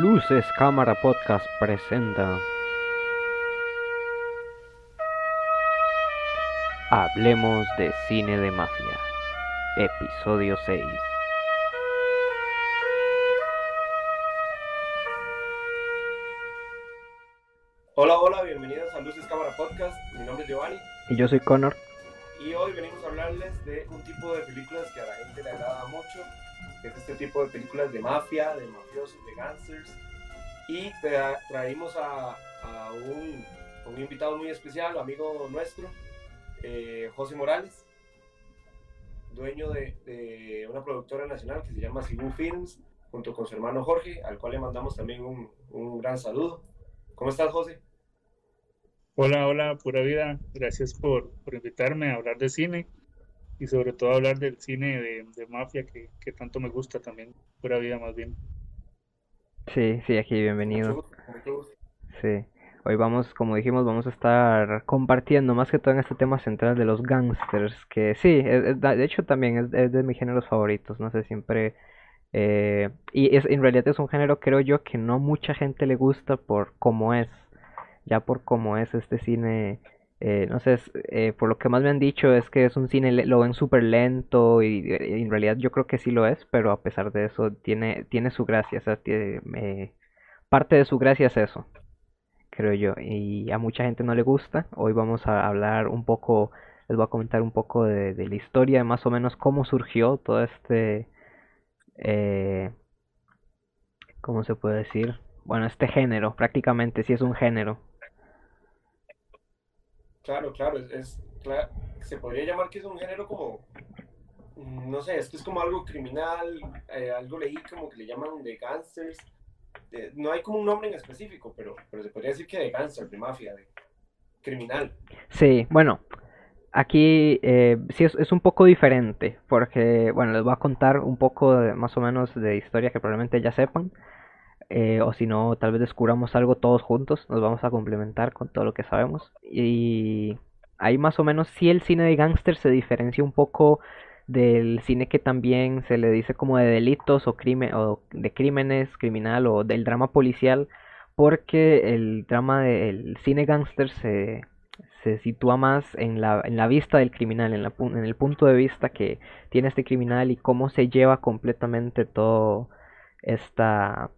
Luces Cámara Podcast presenta. Hablemos de cine de mafia. Episodio 6. Hola, hola, bienvenidos a Luces Cámara Podcast. Mi nombre es Giovanni Y yo soy Connor. y hoy venimos a hablarles de un tipo de películas que a la gente le agrada mucho, es este tipo de películas de mafia, de mafiosos, de gangsters. Y tra- traímos a, un, invitado muy especial, amigo nuestro, eh, José Morales, dueño de, una productora nacional que se llama Sibu Films, junto con su hermano Jorge, al cual le mandamos también un, gran saludo. ¿Cómo estás, José? Hola, hola, pura vida. Gracias por invitarme a hablar de cine y sobre todo hablar del cine de, de mafia que, que tanto me gusta también. Pura vida más bien. Sí, sí, aquí Mucho bienvenido. gusto, mucho gusto. Sí. Hoy vamos, como dijimos, vamos a estar compartiendo más que todo en este tema central de los gangsters, que sí, es- es- de hecho también es, es de mis géneros favoritos, no sé, siempre... eh, y es, en realidad es un género, creo yo, que no mucha gente le gusta por cómo es, ya por cómo es este cine, eh, no sé, eh, por lo que más me han dicho es que es un cine, lo ven súper lento y, eh, en realidad yo creo que sí lo es, pero a pesar de eso tiene, tiene su gracia, parte de su gracia es eso creo yo, y a mucha gente no le gusta. Hoy vamos a hablar un poco, les voy a comentar un poco de, de la historia, de más o menos cómo surgió todo este, eh, ¿cómo se puede decir? Bueno, este género, prácticamente sí es un género. Claro, claro, es, es- se podría llamar que es un género como, mm, no sé, esto es como algo criminal, eh, algo leí como que le llaman de gangsters, de- no hay como un nombre en específico, pero, se podría decir que de gangster, de mafia, de criminal. Sí, bueno, aquí eh, sí es, es un poco diferente, porque, bueno, les voy a contar un poco de- más o menos de historia que probablemente ya sepan. Eh, o si no, tal vez descubramos algo todos juntos, nos vamos a complementar con todo lo que sabemos. Y ahí más o menos sí el cine de gángster se diferencia un poco del cine que también se le dice como de delitos o crimen o de crímenes, criminal o del drama policial, porque el drama del cine gángster se, se sitúa más en la, en la vista del criminal, en la, en el punto de vista que tiene este criminal y cómo se lleva completamente todo esta est-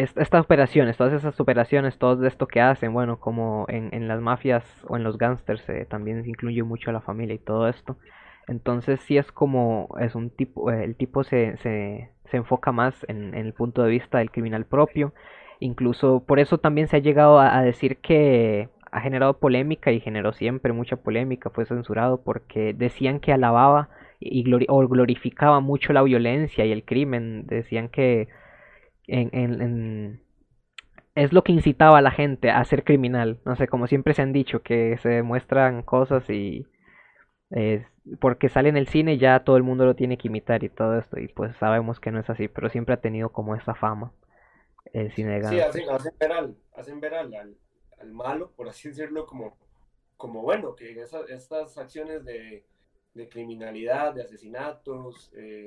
estas operaciones, todas esas operaciones, todo esto que hacen, bueno, como en, en las mafias o en los gángsters eh, también se incluye mucho a la familia y todo esto. Entonces sí es como, es un tipo, eh, el tipo se, se, se enfoca más en, en el punto de vista del criminal propio. Incluso por eso también se ha llegado a, a decir que ha generado polémica y generó siempre mucha polémica, fue censurado porque decían que alababa y glori- o glorificaba mucho la violencia y el crimen, decían que en, en- en- es lo que incitaba a la gente a ser criminal. No sé, como siempre se han dicho, que se muestran cosas y eh, porque sale en el cine ya todo el mundo lo tiene que imitar y todo esto, y pues sabemos que no es así, pero siempre ha tenido como esa fama el cine de Sí, gangsters. hacen, hacen ver al, hacen ver al, al- al malo, por así decirlo, como, como bueno, que esa- estas acciones de, de criminalidad, de asesinatos, eh,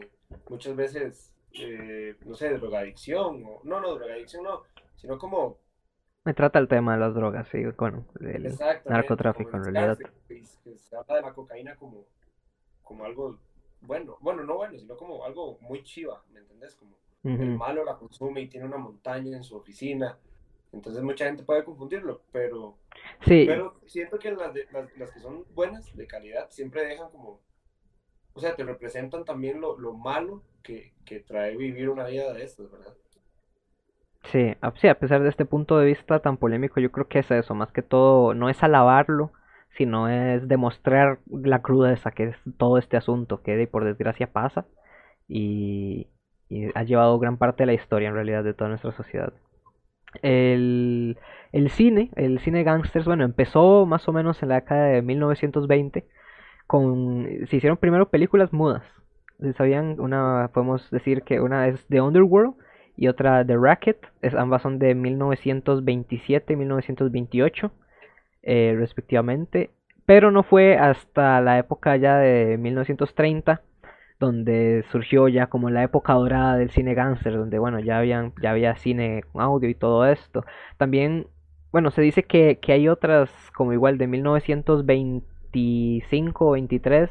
muchas veces, eh, no sé, drogadicción, o, no, no, drogadicción no, sino como, Me trata el tema de las drogas, sí, bueno, narcotráfico en realidad. Se habla de la cocaína como, como algo bueno, bueno, no bueno, sino como algo muy chiva, ¿me entendés? Como el malo la consume y tiene una montaña en su oficina. Entonces mucha gente puede confundirlo, pero, Sí, pero siento que las, de- las, las que son buenas, de calidad, siempre dejan como, o sea, te representan también lo, lo malo que, que trae vivir una vida de estas, ¿verdad? Sí, a, sí, a pesar de este punto de vista tan polémico, yo creo que es eso, más que todo, no es alabarlo, sino es demostrar la crudeza que es todo este asunto, que de por desgracia pasa y, y ha llevado gran parte de la historia en realidad de toda nuestra sociedad. El, el cine, el cine gangsters, bueno, empezó más o menos en la década de 1920 con, se hicieron primero películas mudas. ¿Sabían? Una, podemos decir que una es The Underworld y otra The Racket. Es, ambas son de 1927 y 1928, eh, respectivamente. Pero no fue hasta la época ya de 1930 donde surgió ya como la época dorada del cine gánster, donde bueno, ya habían, ya había cine con audio y todo esto. También, bueno, se dice que, que hay otras como igual de 1925 o 23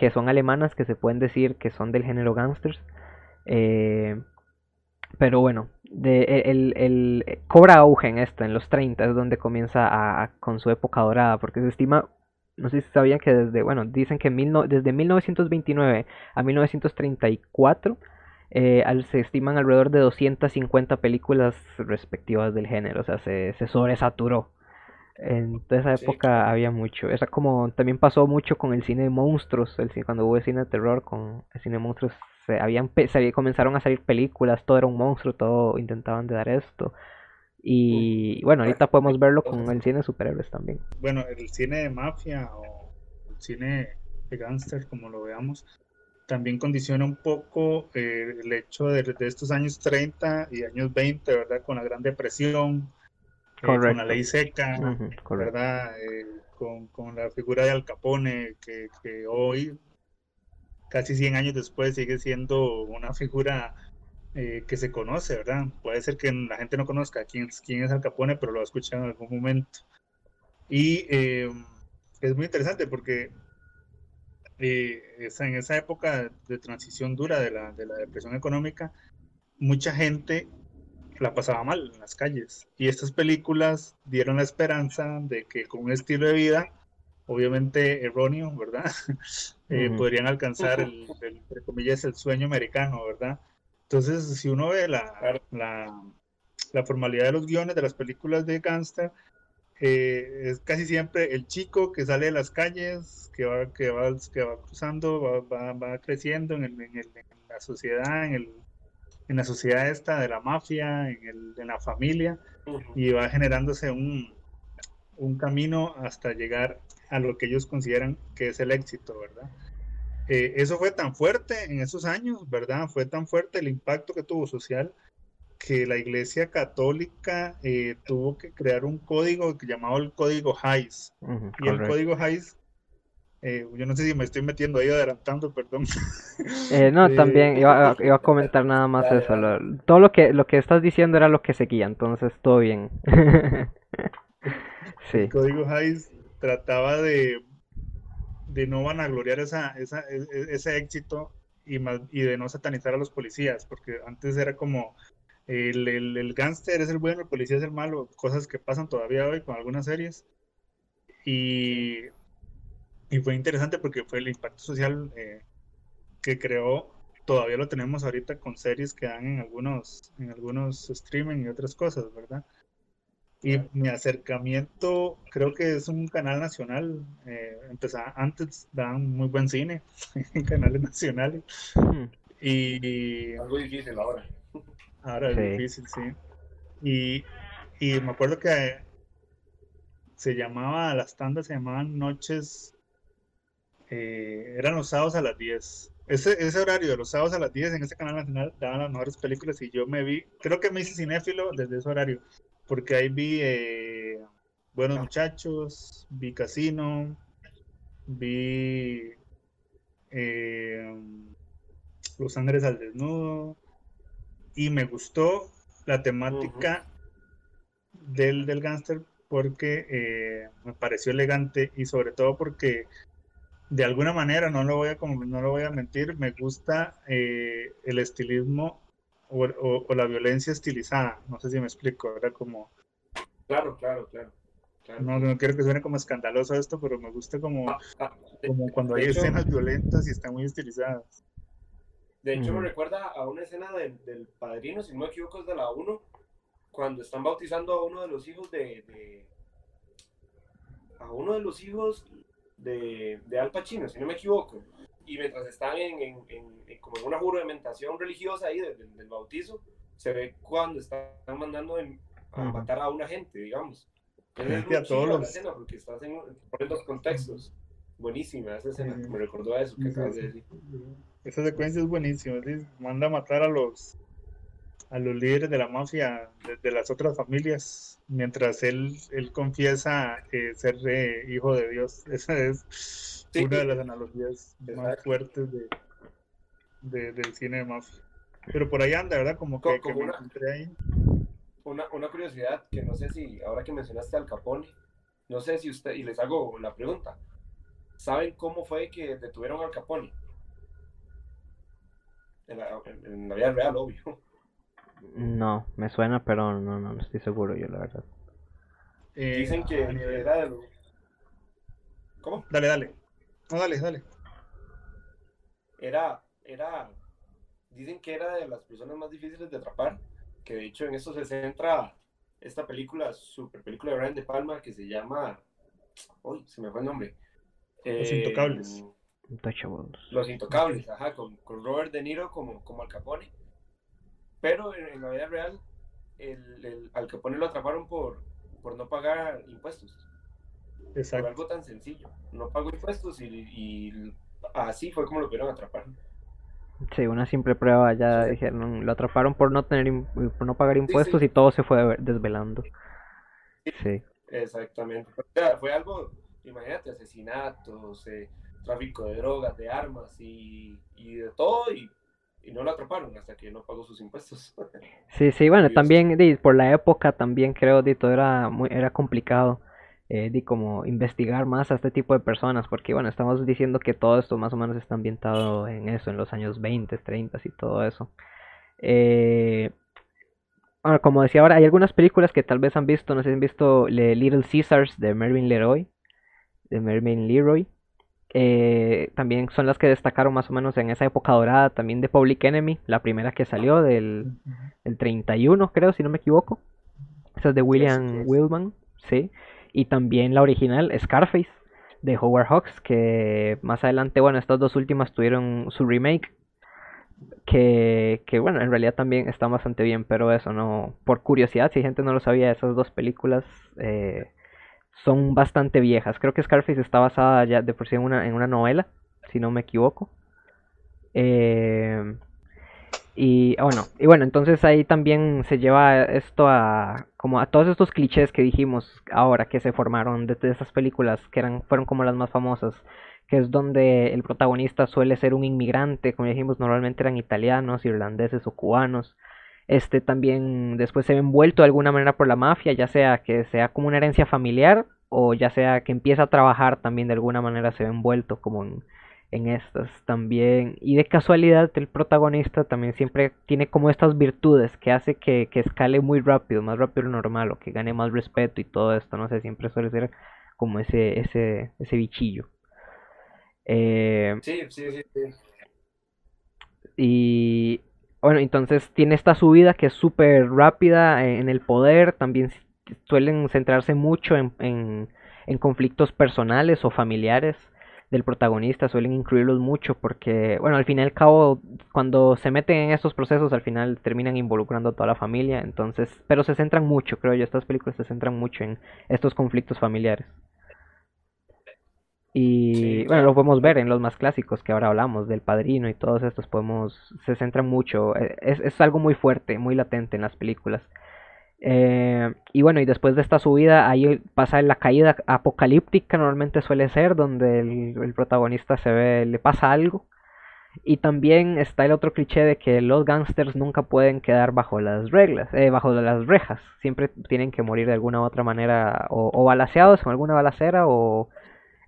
que son alemanas que se pueden decir que son del género gangsters. Eh, pero bueno, de, el, el, cobra auge en esto, en los 30 es donde comienza a, con su época dorada, porque se estima, no sé si sabían que desde, bueno, dicen que mil desde 1929 a 1934 eh, se estiman alrededor de 250 películas respectivas del género, o sea, se, se sobresaturó. En toda esa época había mucho. Esa como también pasó mucho con el cine de monstruos, el cuando hubo el cine de terror con el cine de monstruos se habían se comenzaron a salir películas, todo era un monstruo, todo intentaban de dar esto. Y bueno, ahorita podemos verlo con el cine de superhéroes también. Bueno, el cine de mafia o el cine de gángster, como lo veamos, también condiciona un poco eh, el hecho de, de, estos años 30 y años 20, ¿verdad? Con la Gran Depresión, con la ley seca, ¿verdad? Eh, con, con, la figura de Al Capone, que, que, hoy, casi 100 años después, sigue siendo una figura eh, que se conoce, ¿verdad? Puede ser que la gente no conozca quién, quién es Al Capone, pero lo ha escuchado en algún momento. Y es muy interesante porque en esa época de transición dura de la, de la depresión económica, mucha gente la pasaba mal en las calles. Y estas películas dieron la esperanza de que con un estilo de vida, obviamente erróneo, ¿verdad? Eh, podrían alcanzar, el, entre comillas, el sueño americano, ¿verdad? Entonces, si uno ve la, la, la formalidad de los guiones de las películas de gangster, eh, es casi siempre el chico que sale de las calles, que va, que va, que va cruzando, va, va, creciendo en, el, en, el, en, la sociedad, en el, en la sociedad esta de la mafia, en, el, en la familia, y va generándose un, un, camino hasta llegar a lo que ellos consideran que es el éxito, ¿verdad? Eh, eso fue tan fuerte en esos años, ¿verdad? Fue tan fuerte el impacto que tuvo social que la Iglesia Católica eh, tuvo que crear un código llamado el Código Hayes. y el Código Hayes eh, yo no sé si me estoy metiendo ahí adelantando, perdón. Eh, no, también iba, a comentar nada más eso. todo lo que lo que estás diciendo era lo que seguía, entonces todo bien. sí. El código Hayes trataba de, de no vanagloriar esa, esa, e, e, ese éxito y, y de no satanizar a los policías, porque antes era como el, el, el gángster es el bueno, el policía es el malo, cosas que pasan todavía hoy con algunas series. Y y fue interesante porque fue el impacto social eh, que creó, todavía lo tenemos ahorita con series que dan en algunos, en algunos streaming y otras cosas, ¿verdad? Y mi acercamiento creo que es un canal nacional. Eh, empezaba, antes daban muy buen cine en canales nacionales. Y, Algo difícil ahora. Ahora es difícil, sí. Y, y me acuerdo que se llamaba, las tandas se llamaban Noches eh, eran los sábados a las 10. Ese, ese, horario de los sábados a las 10 en ese canal nacional daban las mejores películas y yo me vi, creo que me hice cinéfilo desde ese horario, porque ahí vi eh, Buenos Muchachos, vi Casino, vi eh, Los Ángeles al Desnudo y me gustó la temática del, del gángster porque eh, me pareció elegante y sobre todo porque de alguna manera, no lo voy a, no lo voy a mentir, me gusta eh, el estilismo o, la violencia estilizada. No sé si me explico, era como... Claro, claro, claro. No, no quiero que suene como escandaloso esto, pero me gusta como, ah, ah, como cuando hay escenas violentas y están muy estilizadas. De hecho, me recuerda a una escena del padrino, si no me equivoco, es de la 1, cuando están bautizando a uno de los hijos de, de, a uno de los hijos de, de Al Pacino, si no me equivoco. Y mientras están en, en, en, como en una juramentación religiosa ahí del, bautizo, se ve cuando están mandando a matar a una gente, digamos. Es a todos los... escena porque estás en, en los contextos. Buenísima esa escena, me recordó a eso que acabas de decir. Esa secuencia es buenísima, manda a matar a los a los líderes de la mafia de, las otras familias, mientras él, él confiesa eh, ser hijo de Dios. Esa es una de las analogías más fuertes de, del cine de mafia. Pero por ahí anda, ¿verdad? Como que, me una, encontré ahí. Una, una curiosidad que no sé si, ahora que mencionaste al Capone, no sé si usted, y les hago la pregunta, ¿saben cómo fue que detuvieron al Capone? En la, vida real, obvio. No, me suena, pero no, no, estoy seguro yo, la verdad. Eh, Dicen que era de... ¿Cómo? Dale, dale. No, dale, dale. Era, era, dicen que era de las personas más difíciles de atrapar, que de hecho en eso se centra esta película, super película de Brian De Palma, que se llama, uy, se me fue el nombre. Los Intocables. Los Intocables, ajá, con, Robert De Niro como, como Al Capone. Pero en, la vida real, el, Al Capone lo atraparon por, por no pagar impuestos. Exacto. Por algo tan sencillo. No pagó impuestos y, así fue como lo pudieron atrapar. Sí, una simple prueba ya dijeron, lo atraparon por no tener por no pagar impuestos y todo se fue desvelando. Sí. Exactamente. fue algo, imagínate, asesinatos, eh, tráfico de drogas, de armas y, de todo, y, no lo atraparon hasta que no pagó sus impuestos. Sí, sí, bueno, también por la época también creo que todo era, muy, era complicado. Eh, de como investigar más a este tipo de personas, porque bueno, estamos diciendo que todo esto más o menos está ambientado en eso, en los años 20, 30 y todo eso. Eh, bueno, como decía ahora, hay algunas películas que tal vez han visto, no sé si han visto Little Caesars de Mervyn Leroy, de Mervyn Leroy, eh, también son las que destacaron más o menos en esa época dorada también de Public Enemy, la primera que salió del, 31 creo, si no me equivoco. Esa es de William Wilman, sí. Y también la original, Scarface, de Howard Hawks, que más adelante, bueno, estas dos últimas tuvieron su remake. Que, que bueno, en realidad también está bastante bien, pero eso no, por curiosidad, si gente no lo sabía, esas dos películas eh, son bastante viejas. Creo que Scarface está basada ya de por sí en una, en una novela, si no me equivoco. Eh, y bueno, y bueno, entonces ahí también se lleva esto a como a todos estos clichés que dijimos ahora que se formaron de, esas películas que eran fueron como las más famosas, que es donde el protagonista suele ser un inmigrante, como dijimos, normalmente eran italianos, irlandeses o cubanos este también después se ve envuelto de alguna manera por la mafia, ya sea que sea como una herencia familiar o ya sea que empieza a trabajar también de alguna manera se ve envuelto como en, estas también. Y de casualidad el protagonista también siempre tiene como estas virtudes que hace que, escale muy rápido, más rápido lo normal o que gane más respeto y todo esto, no sé, siempre suele ser como ese, ese, ese bichillo. Eh, sí, sí, sí. Y bueno, entonces tiene esta subida que es súper rápida en el poder, también suelen centrarse mucho en, conflictos personales o familiares del protagonista, suelen incluirlos mucho porque, bueno, al fin y al cabo, cuando se meten en estos procesos, al final terminan involucrando a toda la familia, entonces, pero se centran mucho, creo yo, estas películas se centran mucho en estos conflictos familiares. Y bueno, lo podemos ver en los más clásicos que ahora hablamos, del padrino y todos estos, podemos, se centran mucho, eh, es, es algo muy fuerte, muy latente en las películas. Eh, y bueno, y después de esta subida, ahí pasa la caída apocalíptica, normalmente suele ser, donde el, protagonista se ve, le pasa algo. Y también está el otro cliché de que los gángsters nunca pueden quedar bajo las reglas, eh, bajo las rejas. Siempre tienen que morir de alguna u otra manera, o, o balaseados alguna balacera, o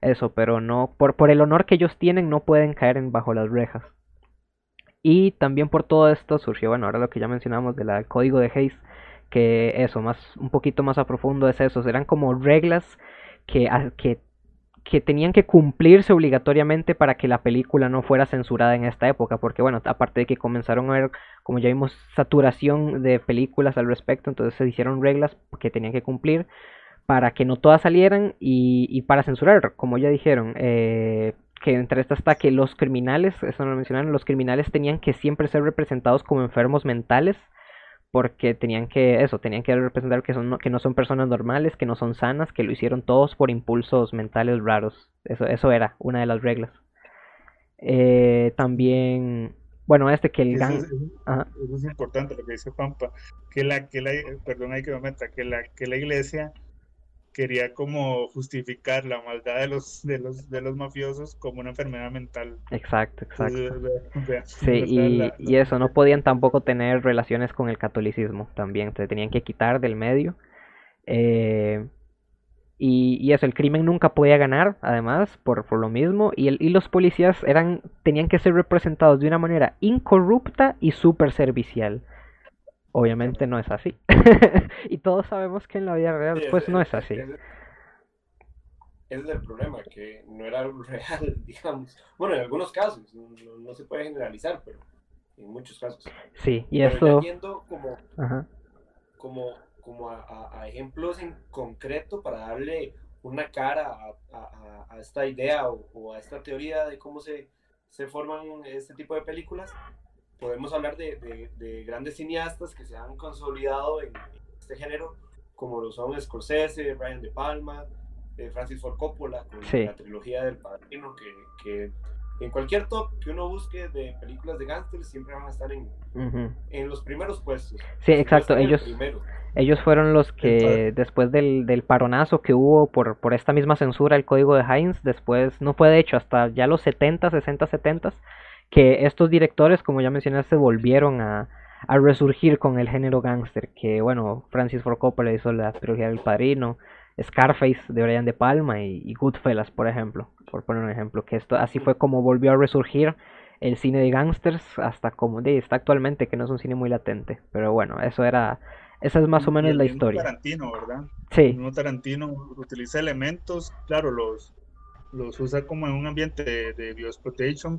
eso, pero no, por, por el honor que ellos tienen, no pueden caer en, bajo las rejas. Y también por todo esto surgió, bueno, ahora lo que ya mencionamos del código de Hayes, que eso, más, un poquito más a profundo es eso, eran como reglas que, que, que tenían que cumplirse obligatoriamente para que la película no fuera censurada en esta época, porque bueno, aparte de que comenzaron a ver, como ya vimos, saturación de películas al respecto, entonces se hicieron reglas que tenían que cumplir para que no todas salieran y, para censurar, como ya dijeron, eh, que entre estas está que los criminales, eso no lo mencionaron, los criminales tenían que siempre ser representados como enfermos mentales, porque tenían que, eso, tenían que representar que, son, que no son personas normales, que no son sanas, que lo hicieron todos por impulsos mentales raros. Eso, eso era una de las reglas. Eh, también, bueno, este que el gang... Eso, es importante lo que dice Pampa, que la, que la, perdón, hay que me meta, que la, que la iglesia quería como justificar la maldad de los, de los, de los mafiosos como una enfermedad mental. Exacto, exacto. sí, y, y, eso, no podían tampoco tener relaciones con el catolicismo también, se tenían que quitar del medio. Eh, y, y, eso, el crimen nunca podía ganar, además, por, por lo mismo, y, el, y los policías eran, tenían que ser representados de una manera incorrupta y súper servicial. Obviamente no es así. y todos sabemos que en la vida real, pues no es así. Ese, es el problema, que no era real, digamos. Bueno, en algunos casos, no, no se puede generalizar, pero en muchos casos. Sí, y eso... como, como, como a, a, ejemplos en concreto para darle una cara a, a, a esta idea o, o, a esta teoría de cómo se, se forman este tipo de películas, podemos hablar de, de, de, grandes cineastas que se han consolidado en este género, como lo son Scorsese, Brian De Palma, eh, Francis Ford Coppola, con sí. la trilogía del Padrino, que, que, en cualquier top que uno busque de películas de gángsters siempre van a estar en, uh -huh. en los primeros puestos. Sí, exacto, ellos, ellos fueron los que después del, del, paronazo que hubo por, por esta misma censura, el código de Heinz, después, no fue de hecho hasta ya los 70, 60, 70, que estos directores, como ya mencionaste, volvieron a, a resurgir con el género gángster, que bueno, Francis Ford Coppola hizo la trilogía del Padrino, Scarface de Brian De Palma y, y, Goodfellas, por ejemplo, por poner un ejemplo, que esto así fue como volvió a resurgir el cine de gángsters hasta como de, está actualmente, que no es un cine muy latente, pero bueno, eso era, esa es más o menos la historia. Tarantino, ¿verdad? Sí. El Tarantino utiliza elementos, claro, los los usa como en un ambiente de, de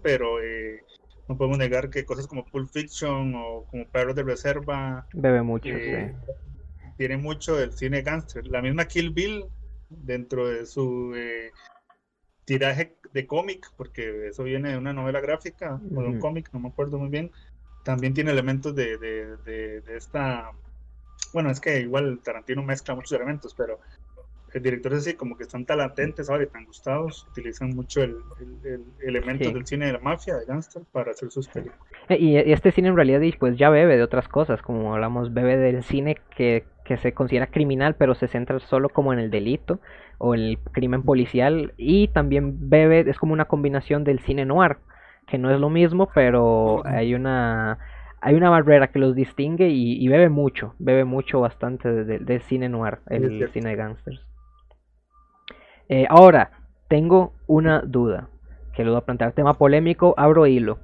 pero eh, no podemos negar que cosas como Pulp Fiction o como Perros de Reserva bebe mucho, eh, sí. tiene mucho del cine gangster. La misma Kill Bill dentro de su eh, tiraje de cómic, porque eso viene de una novela gráfica o de un cómic, no me acuerdo muy bien, también tiene elementos de, de, de, de esta bueno, es que igual Tarantino mezcla muchos elementos, pero directores así como que están tan latentes ahora y tan gustados, utilizan mucho el, el, el elementos sí. del cine de la mafia, de gangster, para hacer sus películas. Y, y, este cine en realidad pues ya bebe de otras cosas, como hablamos, bebe del cine que, que se considera criminal, pero se centra solo como en el delito o el crimen policial, y también bebe, es como una combinación del cine noir, que no es lo mismo, pero hay una hay una barrera que los distingue y, y bebe mucho, bebe mucho bastante del de, de cine noir, el cine de gangsters. Eh, ahora, tengo una duda que lo voy a plantear. Tema polémico, abro hilo.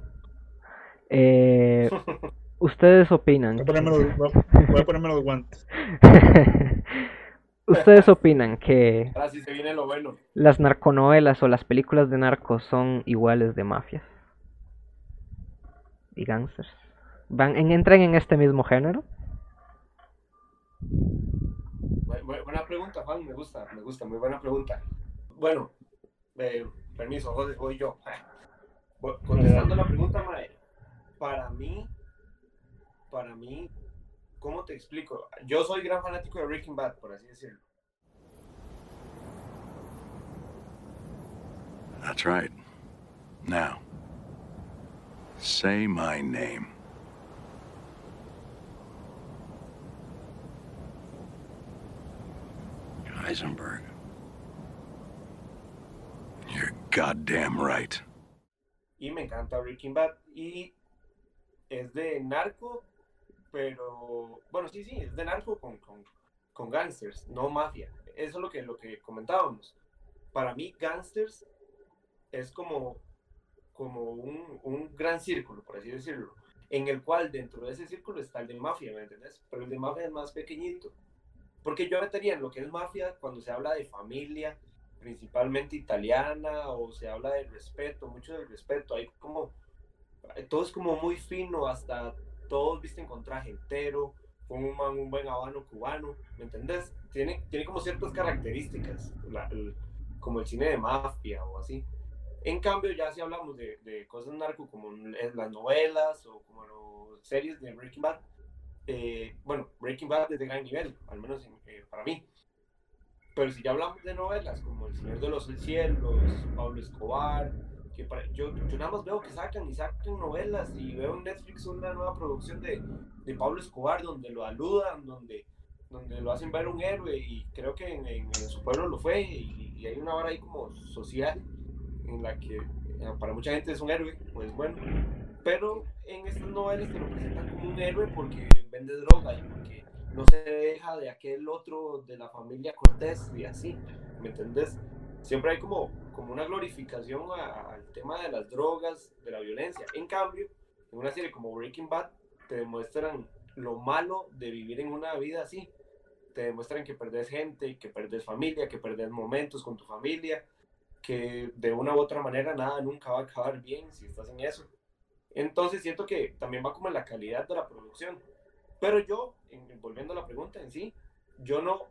Eh, ¿Ustedes opinan? Voy a, ponerme los, voy a ponerme los guantes. ¿Ustedes opinan que Ahora sí se viene lo bueno. las narconovelas o las películas de narcos son iguales de mafias y gangsters? ¿Van, en, ¿Entran en este mismo género? Buena pregunta, Juan, me gusta, me gusta, muy buena pregunta. Bueno, eh, permiso, José, voy yo. Contestando la pregunta, Mae, para mí, para mí, ¿cómo te explico? Yo soy gran fanático de Breaking Bad, por así decirlo. That's right. Now, say my name. Heisenberg. You're goddamn right. Y me encanta Breaking Bad. Y es de narco, pero. Bueno, sí, sí, es de narco con, con, con gangsters, no mafia. Eso es lo que, lo que comentábamos. Para mí, gangsters es como, como un, un gran círculo, por así decirlo, en el cual dentro de ese círculo está el de mafia, ¿me entiendes? Pero el de mafia es más pequeñito. Porque yo metería en lo que es mafia cuando se habla de familia, principalmente italiana, o se habla del respeto, mucho del respeto. Hay como, todo es como muy fino, hasta todos visten con traje entero, con un, buen habano cubano, ¿me entendés? Tiene, tiene como ciertas características, el, como el cine de mafia o así. En cambio, ya si hablamos de, cosas narco como las novelas o como las series de Breaking Bad, eh, bueno, Breaking Bad es de gran nivel, al menos eh, para mí. Pero si ya hablamos de novelas como El Señor de los Cielos, Pablo Escobar, que para, yo, yo, nada más veo que sacan y sacan novelas y veo en Netflix una nueva producción de, de Pablo Escobar donde lo aludan, donde donde lo hacen ver un héroe y creo que en, su pueblo lo fue y, y hay una hora ahí como social en la que eh, para mucha gente es un héroe, pues bueno, pero en estas novelas te lo presentan como un héroe porque vende droga y porque no se deja de aquel otro de la familia Cortés y así, ¿me entendés? Siempre hay como, como una glorificación al tema de las drogas, de la violencia. En cambio, en una serie como Breaking Bad te demuestran lo malo de vivir en una vida así. Te demuestran que perdés gente, que perdés familia, que perdés momentos con tu familia, que de una u otra manera nada nunca va a acabar bien si estás en eso. Entonces siento que también va como en la calidad de la producción. Pero yo, en- volviendo a la pregunta en sí, yo no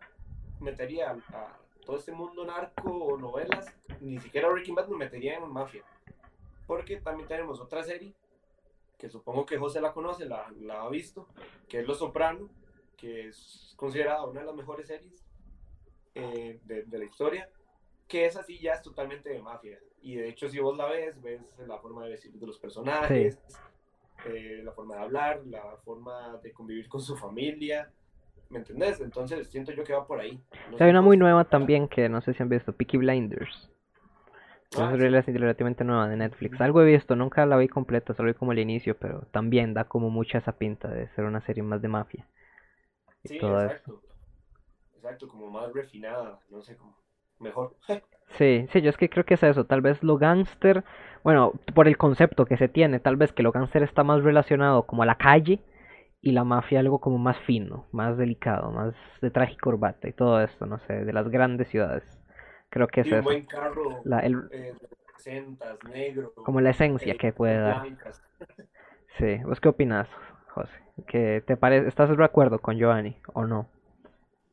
metería a, a todo este mundo narco o novelas, ni siquiera Breaking Bad me metería en mafia. Porque también tenemos otra serie, que supongo que José la conoce, la, ha visto, que es Los Soprano, que es considerada una de las mejores series eh, de, la historia, que esa sí ya es totalmente de mafia. Y de hecho, si vos la ves, ves la forma de vestir de los personajes, eh, la forma de hablar, la forma de convivir con su familia. ¿Me entendés? Entonces siento yo que va por ahí. No O sé sea, hay una muy nueva también que no sé si han visto, Peaky Blinders. Ah, Es sí. rela- relativamente nueva de Netflix. Algo he visto, nunca la vi completa, solo vi como el inicio, pero también da como mucha esa pinta de ser una serie más de mafia. Y Sí, todo eso. exacto. Exacto, como más refinada, no sé cómo. Mejor. Sí, sí, yo es que creo que es eso, tal vez lo gángster, bueno, por el concepto que se tiene, tal vez que lo gángster está más relacionado como a la calle y la mafia algo como más fino, más delicado, más de traje y corbata y todo esto, no sé, de las grandes ciudades. Creo que es Y un eso, buen carro la, el, eh, de 60, negro. como la esencia eh, que puede dar. blancas. Sí, ¿vos qué opinas, José? ¿Que te parece, estás de acuerdo con Giovanni o no?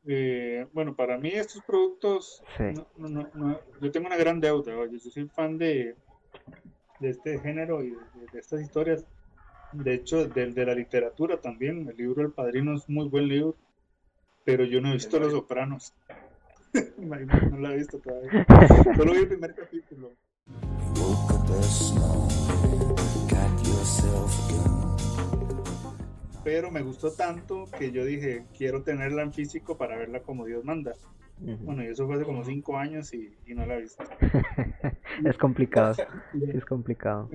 Eh, bueno, para mí estos productos, Sí. no, no, no, no, yo tengo una gran deuda, oye, yo soy fan de, de este género y de, de estas historias. De hecho, de, de la literatura también, el libro El Padrino es muy buen libro, pero yo no he visto Los Sopranos. no, no lo he visto todavía. Solo vi el primer capítulo. Pero me gustó tanto que yo dije, quiero tenerla en físico para verla como Dios manda. Bueno, y eso fue hace como cinco años y, y no la he visto. Es complicado, es complicado.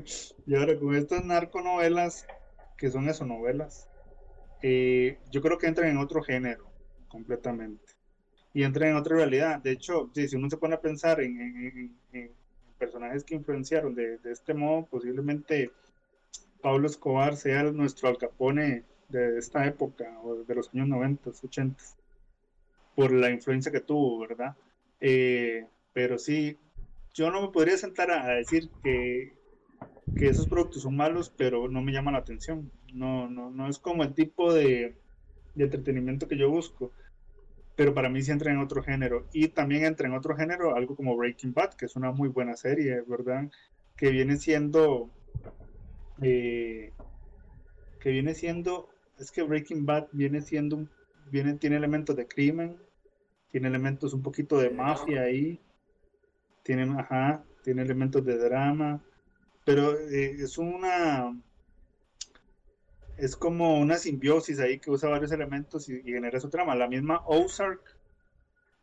Y ahora con estas narconovelas, que son eso, novelas, eh, yo creo que entran en otro género completamente. Y entran en otra realidad. De hecho, si uno se pone a pensar en, en- personajes que influenciaron de, de este modo, posiblemente Pablo Escobar sea nuestro Al Capone de esta época, o de los años 90, 80, por la influencia que tuvo, ¿verdad? Eh, pero sí, yo no me podría sentar a, decir que, que esos productos son malos, pero no me llama la atención. No, no, no es como el tipo de, de entretenimiento que yo busco. Pero para mí sí entra en otro género. Y también entra en otro género algo como Breaking Bad, que es una muy buena serie, ¿verdad? Que viene siendo. eh, que viene siendo. Es que Breaking Bad viene siendo. un- Viene, tiene elementos de crimen, tiene elementos un poquito de mafia ahí, tiene, ajá, tiene elementos de drama, pero eh, es una. Es como una simbiosis ahí que usa varios elementos y, y genera su trama. La misma Ozark,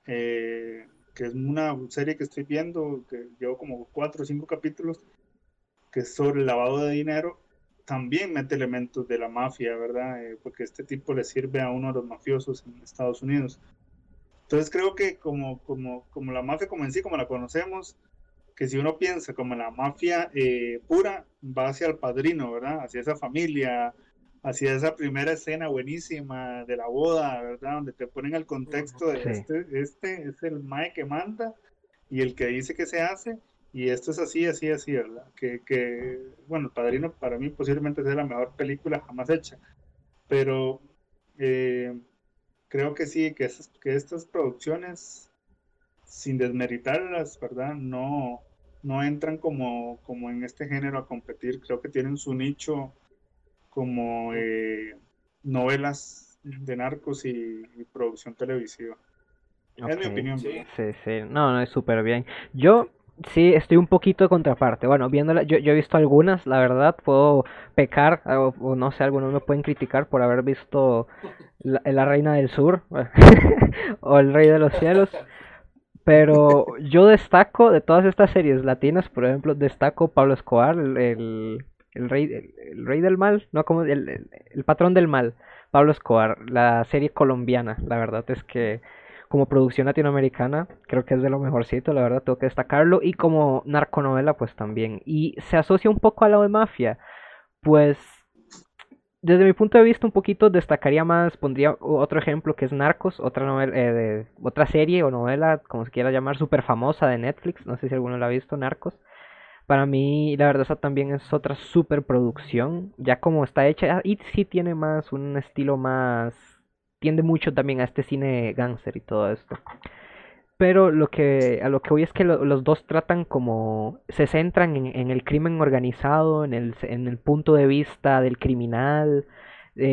eh, que es una serie que estoy viendo, que llevo como cuatro o cinco capítulos, que es sobre el lavado de dinero, también mete elementos de la mafia, ¿verdad? Eh, porque este tipo le sirve a uno de los mafiosos en Estados Unidos. Entonces creo que como, como, como la mafia como en sí, como la conocemos, que si uno piensa como la mafia eh, pura, va hacia el padrino, ¿verdad? Hacia esa familia, hacia esa primera escena buenísima de la boda, ¿verdad? Donde te ponen el contexto de Sí. este, este es el mae que manda y el que dice que se hace, y esto es así, así, así, ¿verdad? Que, que bueno, el padrino para mí posiblemente sea la mejor película jamás hecha, pero eh, creo que sí, que, esas- que estas producciones, sin desmeritarlas, ¿verdad? No, no entran como, como en este género a competir, creo que tienen su nicho como eh, novelas de narcos y, y producción televisiva. Es mi opinión. Sí. Sí, sí, no, no, es súper bien. Yo, Sí, estoy un poquito de contraparte. Bueno, viéndola, yo, yo he visto algunas, la verdad, puedo pecar, o, no sé, algunos me pueden criticar por haber visto la, Reina del Sur o El Rey de los Cielos. Pero yo destaco de todas estas series latinas, por ejemplo, destaco Pablo Escobar, el, el, rey, el, rey del mal, no como el, el patrón del mal, Pablo Escobar, la serie colombiana, la verdad es que como producción latinoamericana creo que es de lo mejorcito, la verdad tengo que destacarlo, y como narconovela pues también, y se asocia un poco a lo de mafia, pues desde mi punto de vista un poquito destacaría más, pondría otro ejemplo que es Narcos, otra novela, eh, de, otra serie o novela, como se quiera llamar, súper famosa de Netflix, no sé si alguno la ha visto, Narcos. Para mí, la verdad, esa también es otra super producción, ya como está hecha, y sí tiene más un estilo más, tiende mucho también a este cine gangster y todo esto. Pero lo que, a lo que voy es que lo- los dos tratan como, se centran en, en el crimen organizado, en el, en el punto de vista del criminal,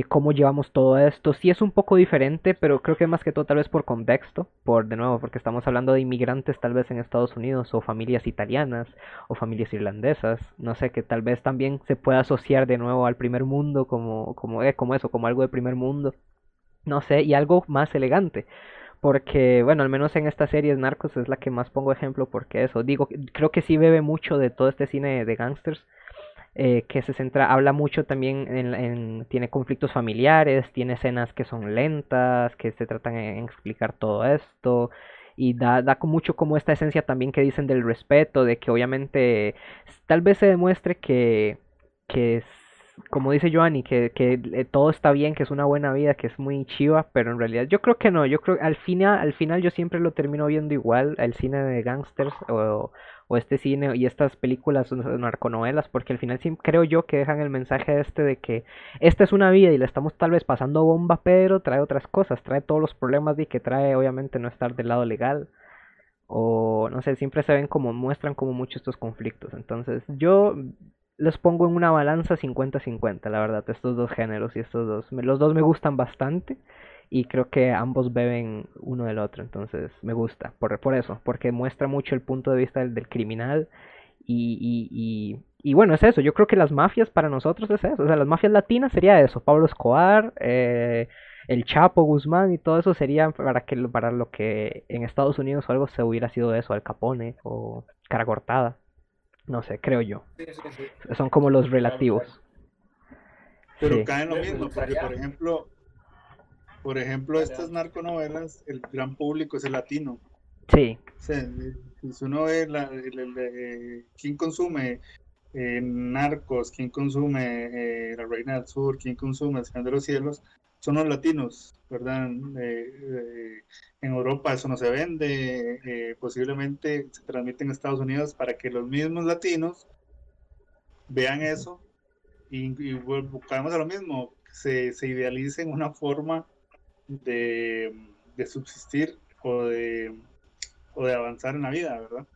cómo llevamos todo esto. Sí es un poco diferente, pero creo que más que todo tal vez por contexto, por de nuevo, porque estamos hablando de inmigrantes tal vez en Estados Unidos, o familias italianas, o familias irlandesas, no sé, que tal vez también se pueda asociar de nuevo al primer mundo como, como, eh, como eso, como algo de primer mundo no sé, y algo más elegante. Porque, bueno, al menos en esta serie Narcos es la que más pongo ejemplo porque eso, digo, creo que sí bebe mucho de todo este cine de gangsters, eh, que se centra, habla mucho también en, en- tiene conflictos familiares, tiene escenas que son lentas, que se tratan en, explicar todo esto, y da, da mucho como esta esencia también que dicen del respeto, de que obviamente tal vez se demuestre que, que como dice Joanny, que, que eh, todo está bien, que es una buena vida, que es muy chiva, pero en realidad yo creo que no, yo creo al final, al final yo siempre lo termino viendo igual, el cine de gangsters o, o este cine y estas películas narconovelas, porque al final sí creo yo que dejan el mensaje este de que esta es una vida y la estamos tal vez pasando bomba, pero trae otras cosas, trae todos los problemas de que trae obviamente no estar del lado legal o no sé, siempre se ven como muestran como mucho estos conflictos. Entonces, yo los pongo en una balanza cincuenta-cincuenta la verdad, estos dos géneros y estos dos. Los dos me gustan bastante y creo que ambos beben uno del otro, entonces me gusta, por, por eso, porque muestra mucho el punto de vista del, del criminal y, y, y, y bueno, es eso, yo creo que las mafias para nosotros es eso, o sea, las mafias latinas sería eso, Pablo Escobar, eh, el Chapo Guzmán y todo eso sería para que para lo que en Estados Unidos o algo se hubiera sido eso, Al Capone o Cara Cortada, no sé, creo yo. Sí, sí, sí. Son como los relativos. Pero Sí. caen lo mismo, porque por ejemplo, por ejemplo, estas narconovelas, el gran público es el latino. Sí, O sea, si uno ve la, el- el- eh, quién consume eh, Narcos, quién consume eh, La Reina del Sur, quién consume El Señor de los Cielos, son los latinos, ¿verdad? Eh, eh, en Europa eso no se vende, eh, posiblemente se transmite en Estados Unidos para que los mismos latinos vean eso y, caemos a lo mismo, se, se idealicen una forma de, de subsistir o de, o de avanzar en la vida, ¿verdad?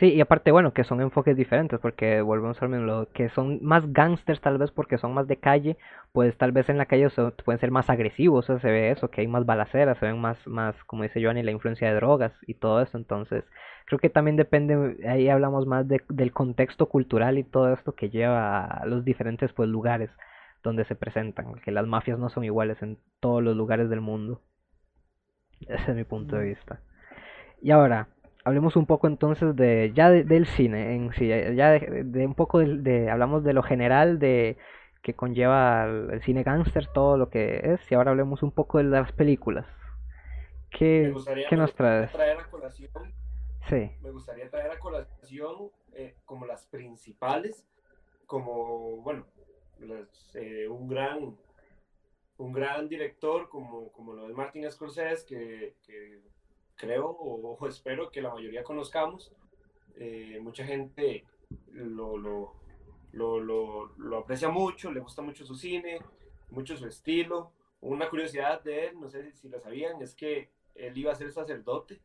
Sí, y aparte, bueno, que son enfoques diferentes, porque volvemos mismo, lo que son más gangsters tal vez porque son más de calle, pues tal vez en la calle son- pueden ser más agresivos, o sea, se ve eso, que hay más balaceras, se ven más, más, como dice Johnny, la influencia de drogas y todo eso, entonces creo que también depende, ahí hablamos más de- del contexto cultural y todo esto que lleva a los diferentes pues lugares donde se presentan, que las mafias no son iguales en todos los lugares del mundo. Ese es mi punto de vista. Y ahora, hablemos un poco entonces de ya de- del cine en sí, ya de, de un poco de, hablamos de lo general de que conlleva el, el cine gángster, todo lo que es, y ahora hablemos un poco de las películas. Me ¿Qué, gustaría, qué nos traes? traer a colación, Sí, me gustaría traer a colación eh, como las principales, como, bueno, las, eh, un gran un gran director como, como lo es Martin Scorsese, que, que creo o, o espero que la mayoría conozcamos. Eh, mucha gente lo, lo, lo, lo, lo aprecia mucho, le gusta mucho su cine, mucho su estilo. Una curiosidad de él, no sé si lo sabían, es que él iba a ser sacerdote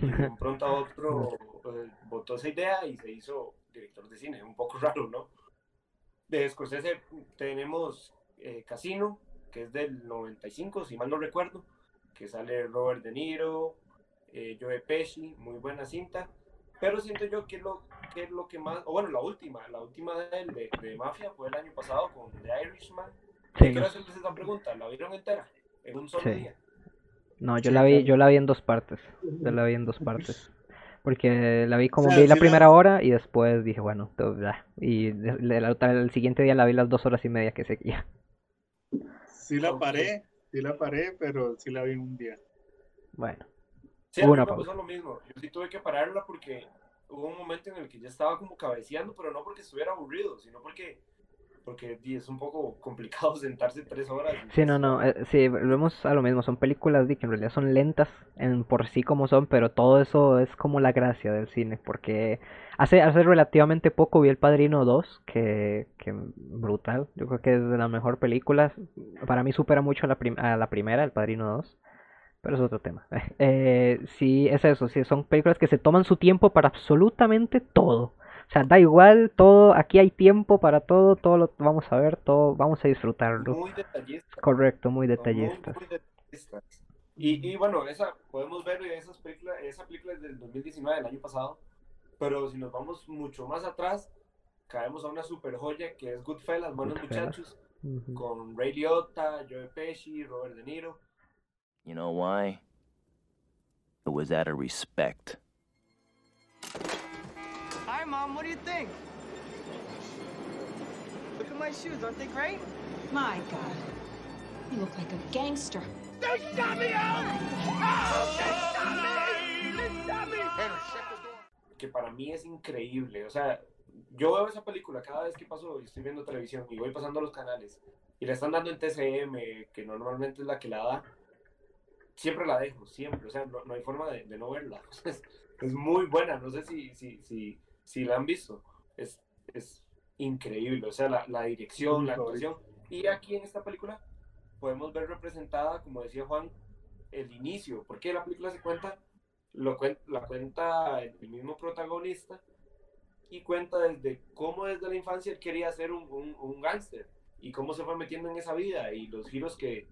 y de un pronto a otro eh, votó esa idea y se hizo director de cine. Un poco raro, ¿no? De Scorsese tenemos eh, Casino, que es del 95, si mal no recuerdo, que sale Robert De Niro, eh, Joe Pesci, muy buena cinta. Pero siento yo que es lo que, es lo que más, o bueno, la última, la última de, él, de, de Mafia fue el año pasado con The Irishman. Sí, quiero no, hacerles esa pregunta, ¿la vieron entera? En un solo Sí. día. no, yo Sí, la vi, claro. yo la vi en dos partes. Yo la vi en dos partes. Porque la vi como O sea, vi la primera hora y después dije, bueno, to- ya. Y otra- el siguiente día la vi las dos horas y media que seguía. Sí la paré, sí la paré, pero sí la vi en un día. Bueno, Sí, Hubo una pausa. pasó lo mismo. Yo sí tuve que pararla porque hubo un momento en el que ya estaba como cabeceando, pero no porque estuviera aburrido, sino porque, porque es un poco complicado sentarse tres horas. sí, no, no, entonces, eh, sí, volvemos a lo mismo. Son películas que en realidad son lentas en por sí como son, pero todo eso es como la gracia del cine. Porque hace, hace relativamente poco vi El Padrino 2, que, que brutal. Yo creo que es de las mejores películas. Para mí supera mucho a la, prim- a la primera, El Padrino 2. Pero es otro tema. Eh, sí, es eso, sí, son películas que se toman su tiempo para absolutamente todo. O sea, da igual, todo, aquí hay tiempo para todo, todo lo vamos a ver, todo, vamos a disfrutarlo. Muy detallista. Correcto, muy son muy, detallistas. muy detallistas. Y, y bueno, esa, podemos ver esas películas, esa película es del 2019, del año pasado, pero si nos vamos mucho más atrás, caemos a una super joya que es Goodfellas, Buenos Goodfellas. Muchachos, con Ray Liotta, Joe Pesci, Robert De Niro. You know why? It was out of respect. Hi, Mom. What do you think? Look at my shoes. Aren't they great? My God. You look like a gangster. que para mí es increíble. O sea, yo veo esa película cada vez que paso y estoy viendo televisión y voy pasando los canales y la están dando en TCM, que normalmente es la que la da. Siempre la dejo, siempre. O sea, no, no hay forma de, de no verla. Es, es muy buena. No sé si, si, si, si la han visto. Es, es increíble. O sea, la, la dirección, la actuación. Y aquí en esta película podemos ver representada, como decía Juan, el inicio. Porque la película se cuenta lo cuen- la cuenta el mismo protagonista y cuenta desde cómo desde la infancia él quería ser un, un, un gángster y cómo se fue metiendo en esa vida y los giros que,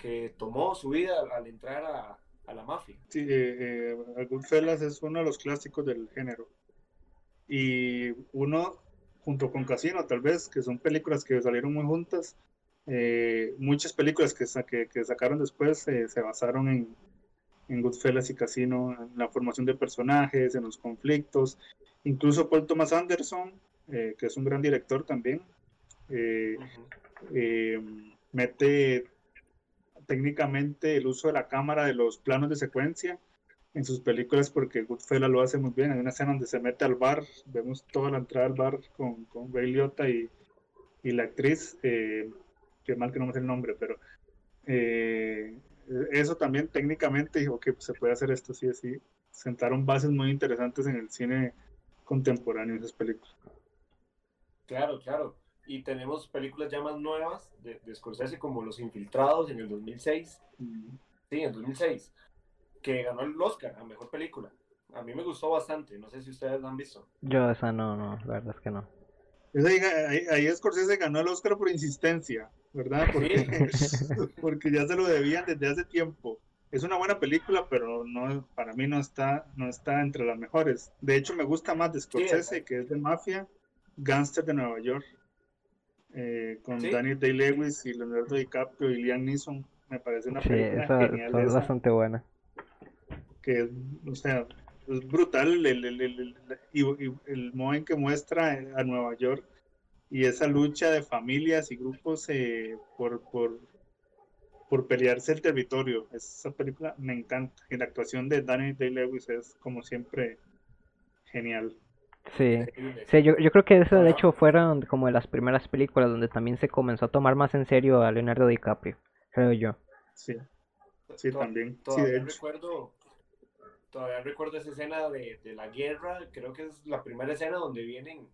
que tomó su vida al, entrar a, a la mafia. Sí, eh, eh, Goodfellas es uno de los clásicos del género. Y uno, junto con Casino, tal vez, que son películas que salieron muy juntas. eh, muchas películas que, que, que sacaron después eh, se basaron en, en Goodfellas y Casino, en la formación de personajes, en los conflictos. Incluso Paul Thomas Anderson, eh, que es un gran director también, eh, eh, mete técnicamente el uso de la cámara de los planos de secuencia en sus películas porque Goodfellas lo hace muy bien. Hay una escena donde se mete al bar, vemos toda la entrada al bar con, con Ray y, y la actriz, eh, que mal que no me sé el nombre, pero eh, eso también técnicamente dijo que se puede hacer esto sí así. Sentaron bases muy interesantes en el cine contemporáneo esas películas. Claro, claro. Y tenemos películas ya más nuevas de, de Scorsese como Los Infiltrados en el 2006. Sí, en el 2006. Que ganó el Oscar a Mejor Película. A mí me gustó bastante. No sé si ustedes la han visto. Yo esa no, no, la verdad es que no. Esa Ahí, ahí, ahí Scorsese ganó el Oscar por insistencia, ¿verdad? Porque, porque ya se lo debían desde hace tiempo. Es una buena película, pero no, para mí no está, no está entre las mejores. De hecho, me gusta más de Scorsese, que es de Mafia, Gangster de Nueva York, eh, con Sí. Daniel Day-Lewis y Leonardo DiCaprio y Liam Neeson. Me parece una Sí, película esa, genial esa es esa, bastante buena. que es, o sea, es brutal el, el, el- el- y- y el modo en que muestra a Nueva York y esa lucha de familias y grupos eh, por, por, por pelearse el territorio. Esa película me encanta. Y la actuación de Danny Day-Lewis es, como siempre, genial. Sí. Sí, yo, yo creo que esa de hecho fueron como de las primeras películas donde también se comenzó a tomar más en serio a Leonardo DiCaprio, creo yo. Sí, sí, To- también. Sí, Todavía de hecho. recuerdo, todavía recuerdo esa escena de, de la guerra, creo que es la primera escena donde vienen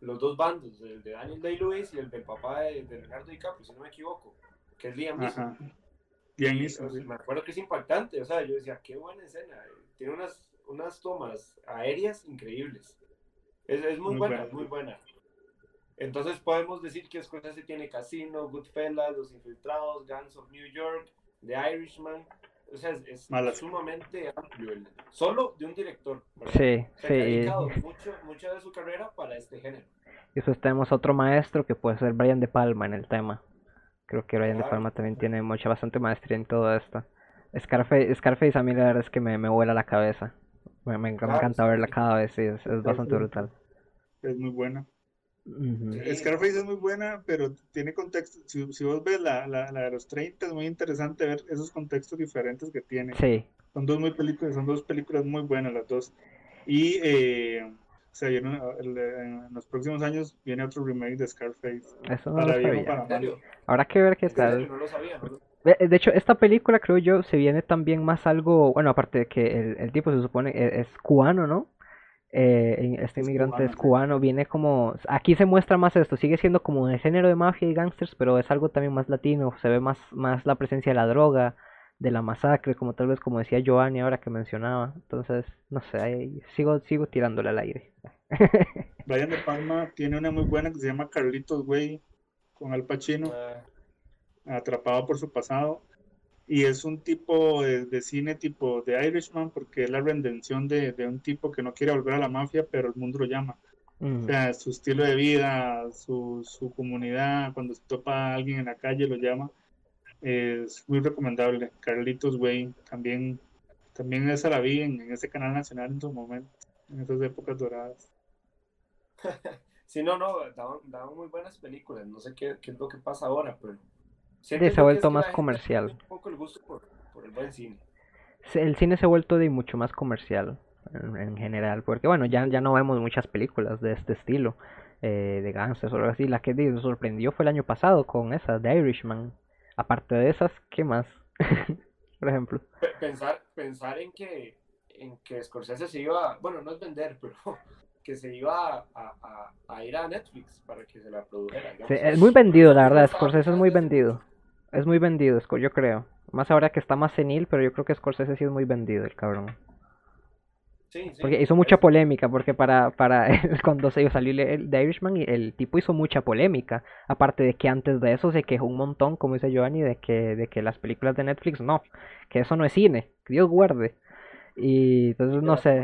los dos bandos, el de Daniel Day-Lewis y el del papá de, de Leonardo DiCaprio, si no me equivoco, que es Liam Neeson. Liam Neeson, sí. me acuerdo que es impactante, o sea, yo decía, qué buena escena, tiene unas, unas tomas aéreas increíbles. Es, es muy, Muy buena, muy buena. Entonces podemos decir que Scorsese tiene Casino, Goodfellas, Los Infiltrados, Gangs of New York, The Irishman, o sea, es, es sumamente amplio. el- solo de un director. ¿verdad? Sí, Se sí. ha y- dedicado mucho, mucho de su carrera para este género. Y después tenemos otro maestro que puede ser Brian De Palma en el tema. Creo que Brian De. Palma también tiene mucha, bastante maestría en todo esto. Scarface, Scarface a mí la verdad es que me, me vuela la cabeza. Me, me me encanta sí. verla cada vez, sí, es, es bastante sí. brutal. Es muy buena. Sí. Scarface es muy buena, pero tiene contexto. Si, si vos ves la, la, la de los 30, es muy interesante ver esos contextos diferentes que tiene. Sí, Son dos muy películas, son dos películas muy buenas las dos. Y eh, o sea, en los próximos años viene otro remake de Scarface. eso no lo sabía. Habrá que ver qué tal. no lo sabía. ¿no? De de hecho, esta película creo yo se viene también más algo, bueno, aparte de que el, el tipo se supone e- es cubano, ¿no? Eh, este Es inmigrante cubano, es sí. cubano, viene como, aquí se muestra más esto, sigue siendo como el género de mafia y gangsters, pero es algo también más latino, se ve más, más la presencia de la droga, de la masacre, como tal vez como decía Giovanni ahora que mencionaba, entonces, no sé, ahí sigo, sigo tirándole al aire. Brian De Palma tiene una muy buena que se llama Carlitos Way con Al Pacino. Ah, atrapado por su pasado. Y es un tipo de, de cine tipo de Irishman porque es la redención de, de un tipo que no quiere volver a la mafia pero el mundo lo llama. Mm, o sea su estilo de vida su, su comunidad cuando se topa a alguien en la calle lo llama. Es muy recomendable. Carlitos Way también también esa la vi en, en ese canal nacional en su momento en esas épocas doradas. Sí, no, no, daban, daban muy buenas películas. No sé qué, qué es lo que pasa ahora, pero. Se ha vuelto más comercial. Un poco el gusto por, por el buen cine. se- El cine se ha vuelto de mucho más comercial en, en general, porque bueno, ya, ya no vemos muchas películas de este estilo, eh, de gangsters o algo así. La que nos sorprendió fue el año pasado con esa, The Irishman. Aparte de esas, ¿qué más? Por ejemplo. Pe- Pensar, pensar en que en que Scorsese se iba, bueno, no es vender, pero que se iba a, a- a ir a Netflix para que se la produjera. Sí, es muy vendido, la verdad, Scorsese es muy vendido. Es muy vendido, yo creo. Más ahora que está más senil, pero yo creo que Scorsese sí es muy vendido, el cabrón. Sí, sí, Porque hizo mucha polémica, porque para, para cuando se salió el, The Irishman, y el tipo hizo mucha polémica. Aparte de que antes de eso se quejó un montón, como dice Giovanni, de que, de que las películas de Netflix no, que eso no es cine, que Dios guarde. Y entonces no sé.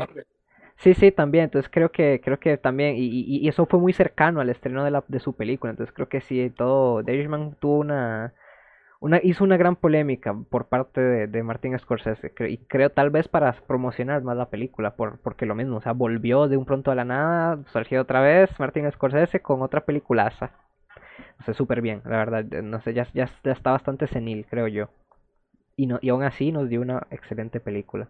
Sí, sí, también. Entonces creo que creo que también y, y, y eso fue muy cercano al estreno de la de su película. Entonces creo que sí todo The Irishman tuvo una una hizo una gran polémica por parte de, de Martin Scorsese cre- y creo tal vez para promocionar más la película por porque lo mismo, o sea, volvió de un pronto a la nada, surgió otra vez Martin Scorsese con otra peliculaza. O sea, súper bien, la verdad, eh, no sé, ya, ya, ya está bastante senil, creo yo. Y no y aún así nos dio una excelente película.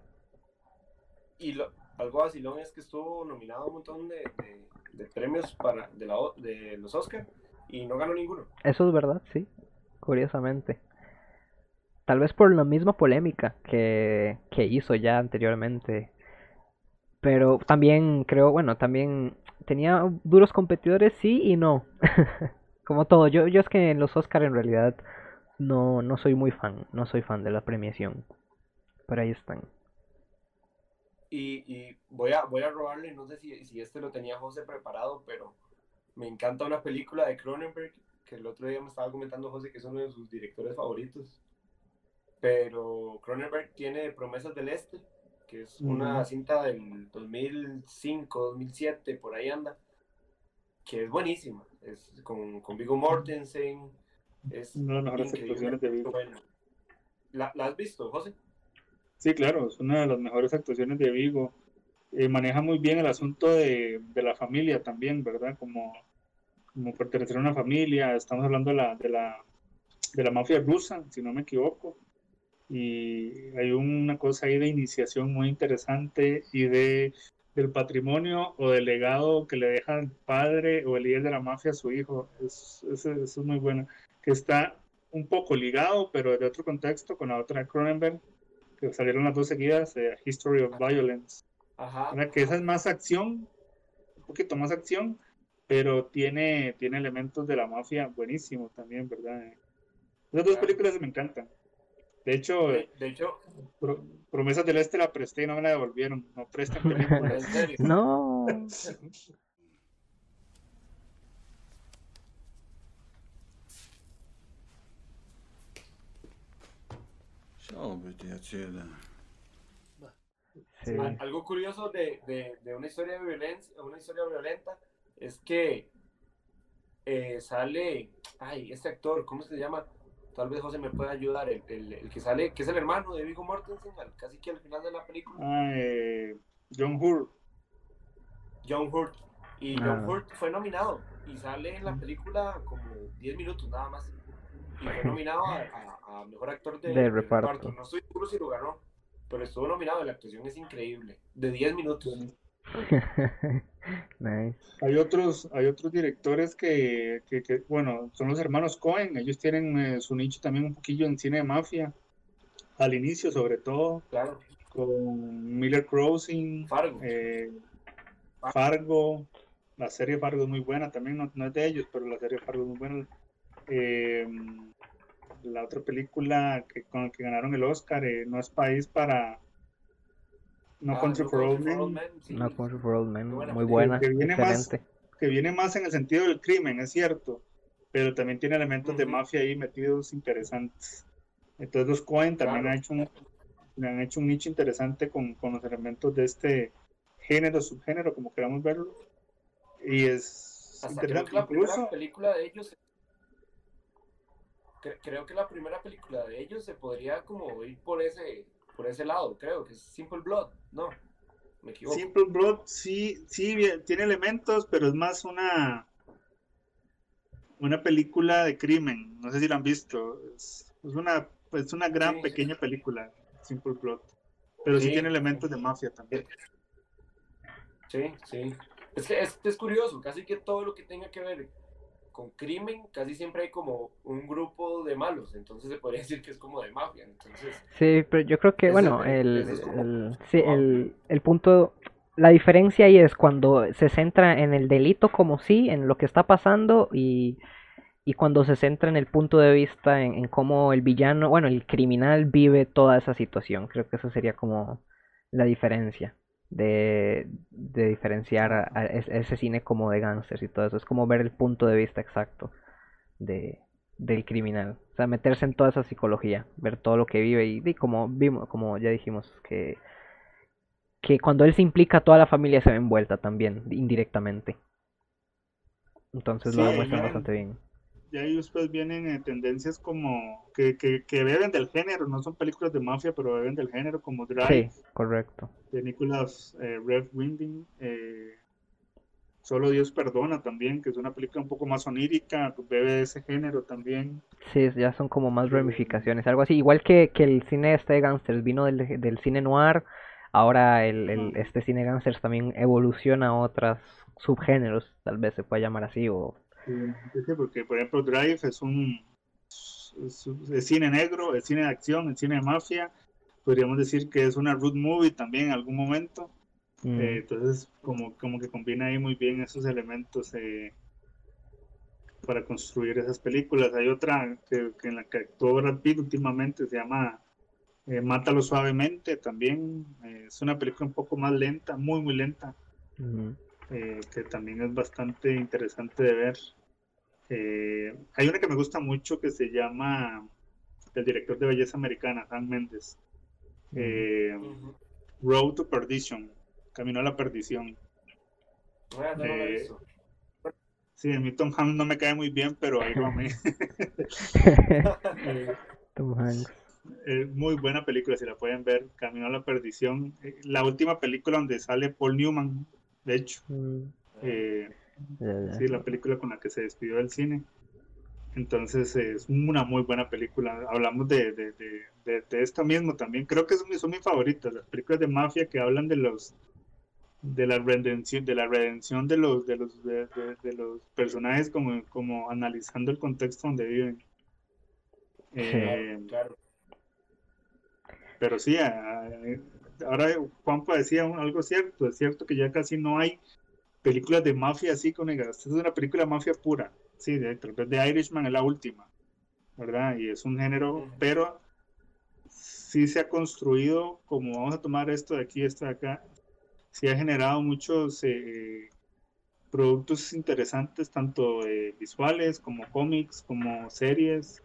Y lo, algo vacilón es que estuvo nominado a un montón de, de- de premios para de, la, de los Oscar y no ganó ninguno. Eso es verdad, sí, curiosamente. Tal vez por la misma polémica que, que hizo ya anteriormente. Pero también creo, bueno, también tenía duros competidores, sí y no. Como todo, yo, yo es que en los Oscar en realidad no, no soy muy fan, no soy fan de la premiación. Pero ahí están. Y, y voy, a, voy a robarle, no sé si, si este lo tenía José preparado, pero me encanta una película de Cronenberg, que el otro día me estaba comentando José que es uno de sus directores favoritos. Pero Cronenberg tiene Promesas del Este, que es una cinta del 2005, 2007, por ahí anda, que es buenísima. Es con, con Viggo Mortensen. Es Una de las mejores actuaciones de Viggo. bueno. ¿La, ¿La has visto, José? Sí, claro, es una de las mejores actuaciones de Vigo. Eh, maneja muy bien el asunto de, de la familia también, ¿verdad? Como, como pertenecer a una familia. Estamos hablando de la, de la, de la mafia rusa, si no me equivoco. Y hay una cosa ahí de iniciación muy interesante y de del patrimonio o del legado que le deja el padre o el líder de la mafia a su hijo. Es, es- eso es muy bueno. Que está un poco ligado, pero de otro contexto, con la otra Cronenberg, que salieron las dos seguidas, eh, History of Violence. Ajá. ¿verdad? Que esa es más acción, un poquito más acción, pero tiene, tiene elementos de la mafia buenísimos también, ¿verdad? Esas dos películas me encantan. De hecho, De, de hecho, Pro- Promesas del Este la presté y no me la devolvieron. No prestan películas. No. But that's it. Sí. Al- Algo curioso de, de- de una historia de violencia, una historia violenta, es que eh, sale, ay, este actor, ¿cómo se llama? Tal vez José me pueda ayudar, el, el- el que sale, que es el hermano de Viggo Mortensen, al- casi que al final de la película, Ah, eh, John Hurt. John Hurt. Y Ah. John Hurt fue nominado y sale en la película como 10 minutos nada más. Y fue nominado a, a- a mejor actor de, De de reparto. No estoy seguro si lo ganó, pero estuvo nominado la actuación es increíble. De 10 minutos. nice. Hay otros, hay otros directores que, que- que, bueno, son los hermanos Cohen. Ellos tienen eh, su nicho también un poquillo en cine de mafia. Al inicio, sobre todo, Claro, con Miller Crossing, Fargo. eh, Fargo. La serie Fargo es muy buena también, no, no es de ellos, pero la serie Fargo es muy buena. Eh, la otra película que, con la que ganaron el Oscar, eh, No es País para... No Ah, Country No for Old Country for Men. Old Men, sí. No Country for Old Men, Muy buena muy película. buena, Que viene más- que viene más en el sentido del crimen, es cierto, pero también tiene elementos de mafia ahí metidos interesantes. Entonces los Cohen también Claro. han hecho un, le han hecho un nicho interesante con, con los elementos de este género, subgénero, como queramos verlo. Y es Hasta creo que la primera Incluso, película de ellos cre- creo que la primera película de ellos se podría como ir por ese por ese lado, creo que es Simple Blood, no, me equivoco. Simple Blood sí, sí tiene elementos, pero es más una, una película de crimen. No sé si la han visto. Es, es una, es una gran Sí. pequeña película, Simple Blood. Pero sí, Sí. tiene elementos de mafia también. Sí, sí. Es que es, es curioso, casi que todo lo que tenga que ver con crimen, casi siempre hay como un grupo de malos, entonces se podría decir que es como de mafia, entonces Sí, pero yo creo que, bueno, el, es como- el- sí, el, el punto, la diferencia ahí es cuando se centra en el delito como sí, en lo que está pasando y, y cuando se centra en el punto de vista en, en cómo el villano, bueno, el criminal vive toda esa situación. Creo que eso sería como la diferencia de, de diferenciar a, a es- ese cine como de gángsters y todo eso. Es como ver el punto de vista exacto de, del criminal. O sea, meterse en toda esa psicología, ver todo lo que vive y, y como vimos, como ya dijimos, que, que cuando él se implica, toda la familia se ve envuelta también, indirectamente. Entonces lo Sí, ya- bastante bien. Y ahí después vienen eh, tendencias como que, que, que beben del género, no son películas de mafia, pero beben del género, como Drive, Sí, correcto. de Nicholas eh, Rev Winding, eh, Solo Dios Perdona también, que es una película un poco más onírica, bebe de ese género también. Sí, ya son como más ramificaciones, algo así. Igual que, que el cine este de gangsters vino del, del cine noir, ahora el, el- este cine gangsters también evoluciona a otros subgéneros, tal vez se pueda llamar así, o Eh, sí, porque, por ejemplo, Drive es un es, es cine negro, es cine de acción, es cine de mafia. Podríamos decir que es una road movie también en algún momento. mm, Eh, entonces, como, como que combina ahí muy bien esos elementos eh, para construir esas películas. Hay otra que, que en la que actuó Brad Pitt últimamente, se llama eh, Mátalo Suavemente también. Es una película un poco más lenta, muy, muy lenta, ujú. Eh, que también es bastante interesante de ver. Eh, hay una que me gusta mucho que se llama el director de Belleza Americana, Sam Mendes. Eh, ujú. Road to Perdition, Camino a la Perdición. Ah, no, no la he Eh. Sí, a mí Tom Hanks no me cae muy bien, pero ahí lo amé. Tom Hanks. eh, muy buena película, si la pueden ver, Camino a la Perdición. Eh, la última película donde sale Paul Newman, de hecho. Mm, Eh, sí, la película con la que se despidió del cine. Entonces es una muy buena película. Hablamos de, de, de, de- de esto mismo también. Creo que son, mis- son mis favoritas, las películas de mafia que hablan de los de la redención de la redención de los de los de, de- de los personajes como, como analizando el contexto donde viven. Eh, Claro, pero sí, a- a- ahora Juanpa decía un- algo cierto, es cierto que ya casi no hay películas de mafia así con esta es una película de mafia pura, sí, de, tal vez de Irishman es la última, ¿verdad? Y es un género, pero sí se ha construido, como vamos a tomar esto de aquí, esto de acá, sí ha generado muchos eh, productos interesantes, tanto eh, visuales como cómics, como series.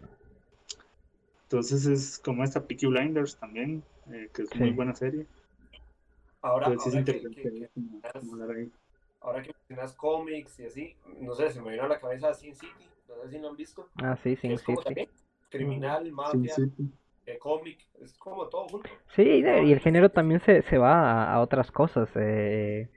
Entonces es como esta Peaky Blinders también, eh, que es muy buena serie. Ahora, es ahora que, que- ahora mencionas cómics y así, no sé, se me vino a la cabeza Sin City, no sé si lo han visto. Ah, sí, Sin es como City. también criminal, Sí, mafia, eh, cómic, es como todo junto. Sí, y el género también se, se va a, a otras cosas. eh,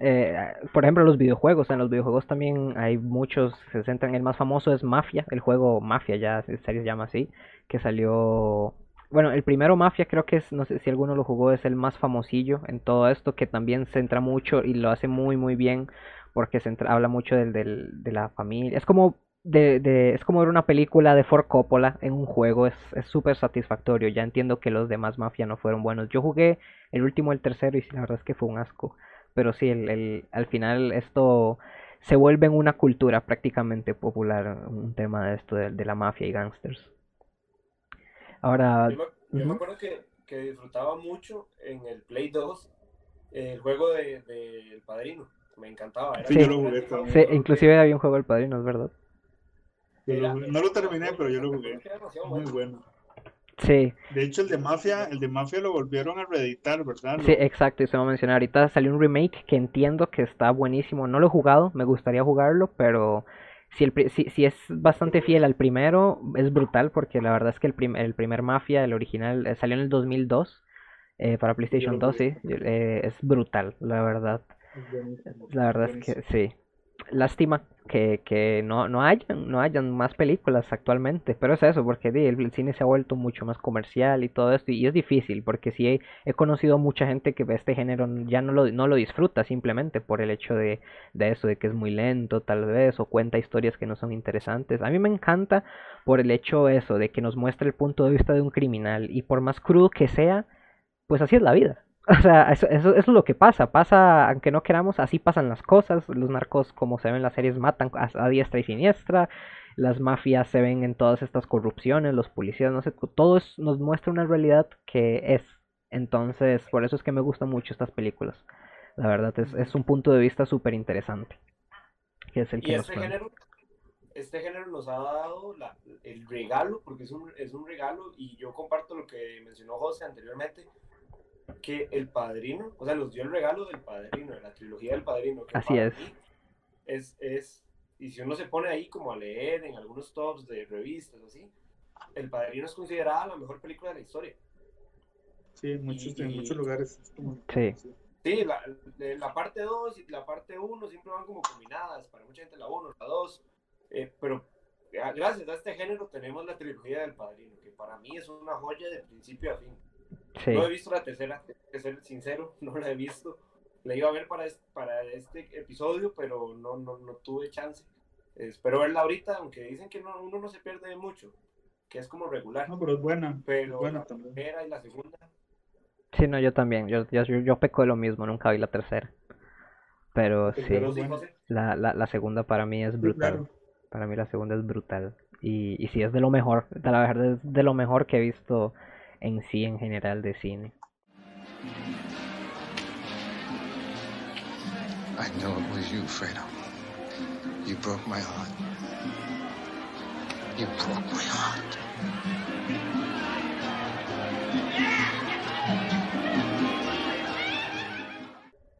eh, por ejemplo, los videojuegos. En los videojuegos también hay muchos que se centran. El más famoso es Mafia, el juego Mafia, ya se llama así, que salió. Bueno, el primero Mafia creo que es, no sé si alguno lo jugó, es el más famosillo en todo esto, que también centra mucho y lo hace muy muy bien, porque centra- habla mucho del, del- de la familia. Es como de, de- es como ver una película de Ford Coppola en un juego, es súper satisfactorio. Ya entiendo que los demás Mafia no fueron buenos. Yo jugué el último, el tercero, y la verdad es que fue un asco. Pero sí, el, el- al final esto se vuelve en una cultura prácticamente popular, un tema de esto de, de la mafia y gangsters. Ahora, Yo me, yo me ujú. acuerdo que, que disfrutaba mucho en el Play 2 el juego de, de El Padrino. Me encantaba. Era Sí, yo lo jugué también. Sí, inclusive había un juego del Padrino, es verdad. Era-. No lo terminé, pero yo lo jugué. Era demasiado Muy bueno. Sí, De hecho, el de Mafia, el de Mafia lo volvieron a reeditar, ¿verdad? sí, exacto, y se va a mencionar. Ahorita salió un remake que entiendo que está buenísimo. No lo he jugado, me gustaría jugarlo, pero si, el, si, si es bastante fiel al primero, es brutal, porque la verdad es que el, prim- el primer Mafia, el original, eh, salió en el 2002 eh, para PlayStation 2, sí, eh, es brutal, la verdad. La verdad es que sí. Lástima que, que no, no hayan, no hayan más películas actualmente, pero es eso, porque el, cine se ha vuelto mucho más comercial y todo esto, y es difícil, porque sí he, conocido mucha gente que este género ya no lo, no lo disfruta simplemente por el hecho de, de eso, de que es muy lento tal vez, o cuenta historias que no son interesantes. A mí me encanta por el hecho eso, de que nos muestra el punto de vista de un criminal, y por más crudo que sea, pues así es la vida. O sea, eso, eso, eso es lo que pasa. Pasa, aunque no queramos, así pasan las cosas. Los narcos, como se ven en las series, matan a, a diestra y siniestra. Las mafias se ven en todas estas corrupciones, los policías, no sé, todo es- nos muestra una realidad que es. Entonces, por eso es que me gustan mucho estas películas. La verdad, es, es un punto de vista súper interesante. Que es el que nos este género, este género nos ha dado la- el regalo, porque es un, es un regalo, y yo comparto lo que mencionó José anteriormente, que el padrino, o sea, nos dio el regalo del padrino, de la trilogía del padrino. que Así es. Es, es, y si uno se pone ahí como a leer en algunos tops de revistas o así, el padrino es considerada la mejor película de la historia. Sí, en muchos, en Y- muchos lugares. es como- Sí. Sí, la, la parte 2 y la parte 1 siempre van como combinadas, para mucha gente la 1, la 2, eh, pero eh, gracias a este género tenemos la trilogía del Padrino, que para mí es una joya de principio a fin. Sí. No he visto la tercera, tengo que ser sincero, no la he visto. La iba a ver para este, para este episodio, pero no, no, no tuve chance. Espero verla ahorita, aunque dicen que no, uno no se pierde de mucho, que es como regular. No, pero es buena. es Pero buena la también. primera y la segunda, Sí, no, yo también. Yo, yo, yo, yo peco de lo mismo, nunca vi la tercera. Pero sí, la, la, la segunda para mí es Sí, brutal. claro. Para mí la segunda es brutal. Y, y sí, es de lo mejor. De la verdad es de lo mejor que he visto en sí, en general, de cine. I know it was you, Fredo. You broke my heart. You broke my heart.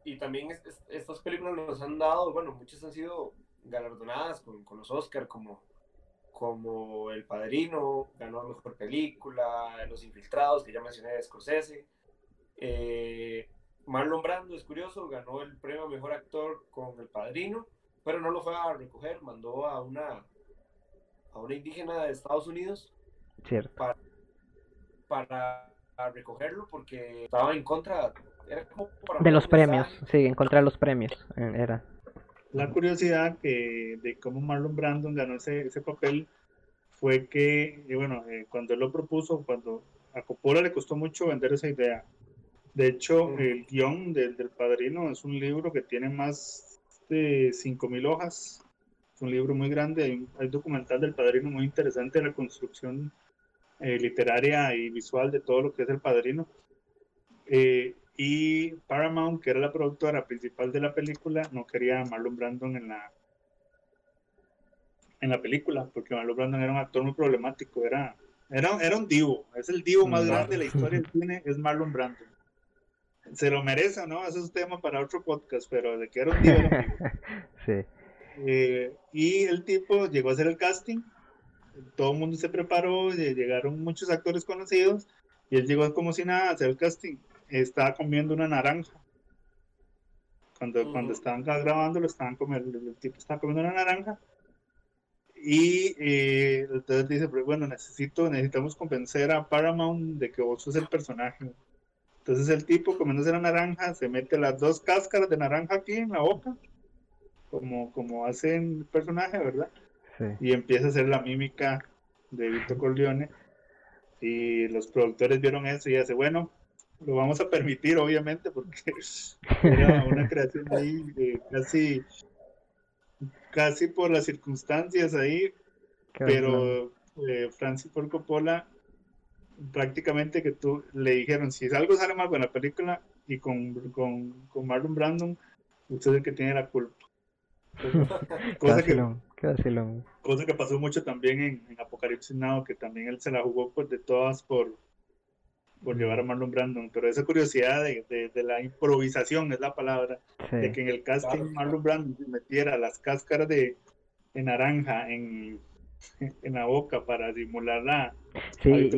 Y también es- es- estas películas nos han dado, bueno, muchas han sido galardonadas con, con los Oscar, como, como El Padrino, ganó Mejor Película, Los Infiltrados, que ya mencioné de Scorsese. Eh, Marlon Brando, es curioso, ganó el premio a Mejor Actor con El Padrino, pero no lo fue a recoger, mandó a una, a una indígena de Estados Unidos Cierto. para a recogerlo porque estaba en contra era como para De los premios, mensaje. sí, en contra de los premios. eh, Era. La curiosidad que, de cómo Marlon Brandon ganó ese, ese papel fue que, y bueno, eh, cuando él lo propuso, cuando a Coppola le costó mucho vender esa idea. De hecho, el guion del, del Padrino es un libro que tiene más de 5.000 hojas. Es un libro muy grande. Hay un, hay un documental del Padrino muy interesante de la construcción eh, literaria y visual de todo lo que es el Padrino. Eh, y Paramount, que era la productora principal de la película, no quería a Marlon Brandon en la, en la película, porque Marlon Brandon era un actor muy problemático, era, Era, era un divo, es el divo más grande de la historia del cine, es Marlon Brando. Se lo merece no, ese es un tema para otro podcast, pero de que era un divo, sí. Eh, y el tipo llegó a hacer el casting, todo el mundo se preparó, lle- llegaron muchos actores conocidos y él llegó como si nada a hacer el casting. Estaba comiendo una naranja. Cuando, cuando estaban grabando, lo estaban comiendo, el tipo estaba comiendo una naranja. Y eh, entonces dice, pero bueno, necesito, necesitamos convencer a Paramount de que vos sos el personaje. Entonces el tipo comiéndose la naranja, se mete las dos cáscaras de naranja aquí en la boca como, como hace el personaje, ¿verdad? Sí. Y empieza a hacer la mímica de Vito Corleone. Y los productores vieron eso y hace, bueno, lo vamos a permitir, obviamente, porque era una creación ahí de casi, casi por las circunstancias ahí, Qué pero eh, Francis Ford Coppola prácticamente que tú le dijeron, si algo sale mal con la película y con, con, con Marlon Brandon, usted es el que tiene la culpa. Cosa, que, cosa que pasó mucho también en, en Apocalipsis Now, que también él se la jugó pues, de todas por, por llevar a Marlon Brandon, pero esa curiosidad de, de, de la improvisación es la palabra, de que en el casting Claro. Marlon Brandon se metiera las cáscaras de, de naranja en, en la boca para simular la, Sí,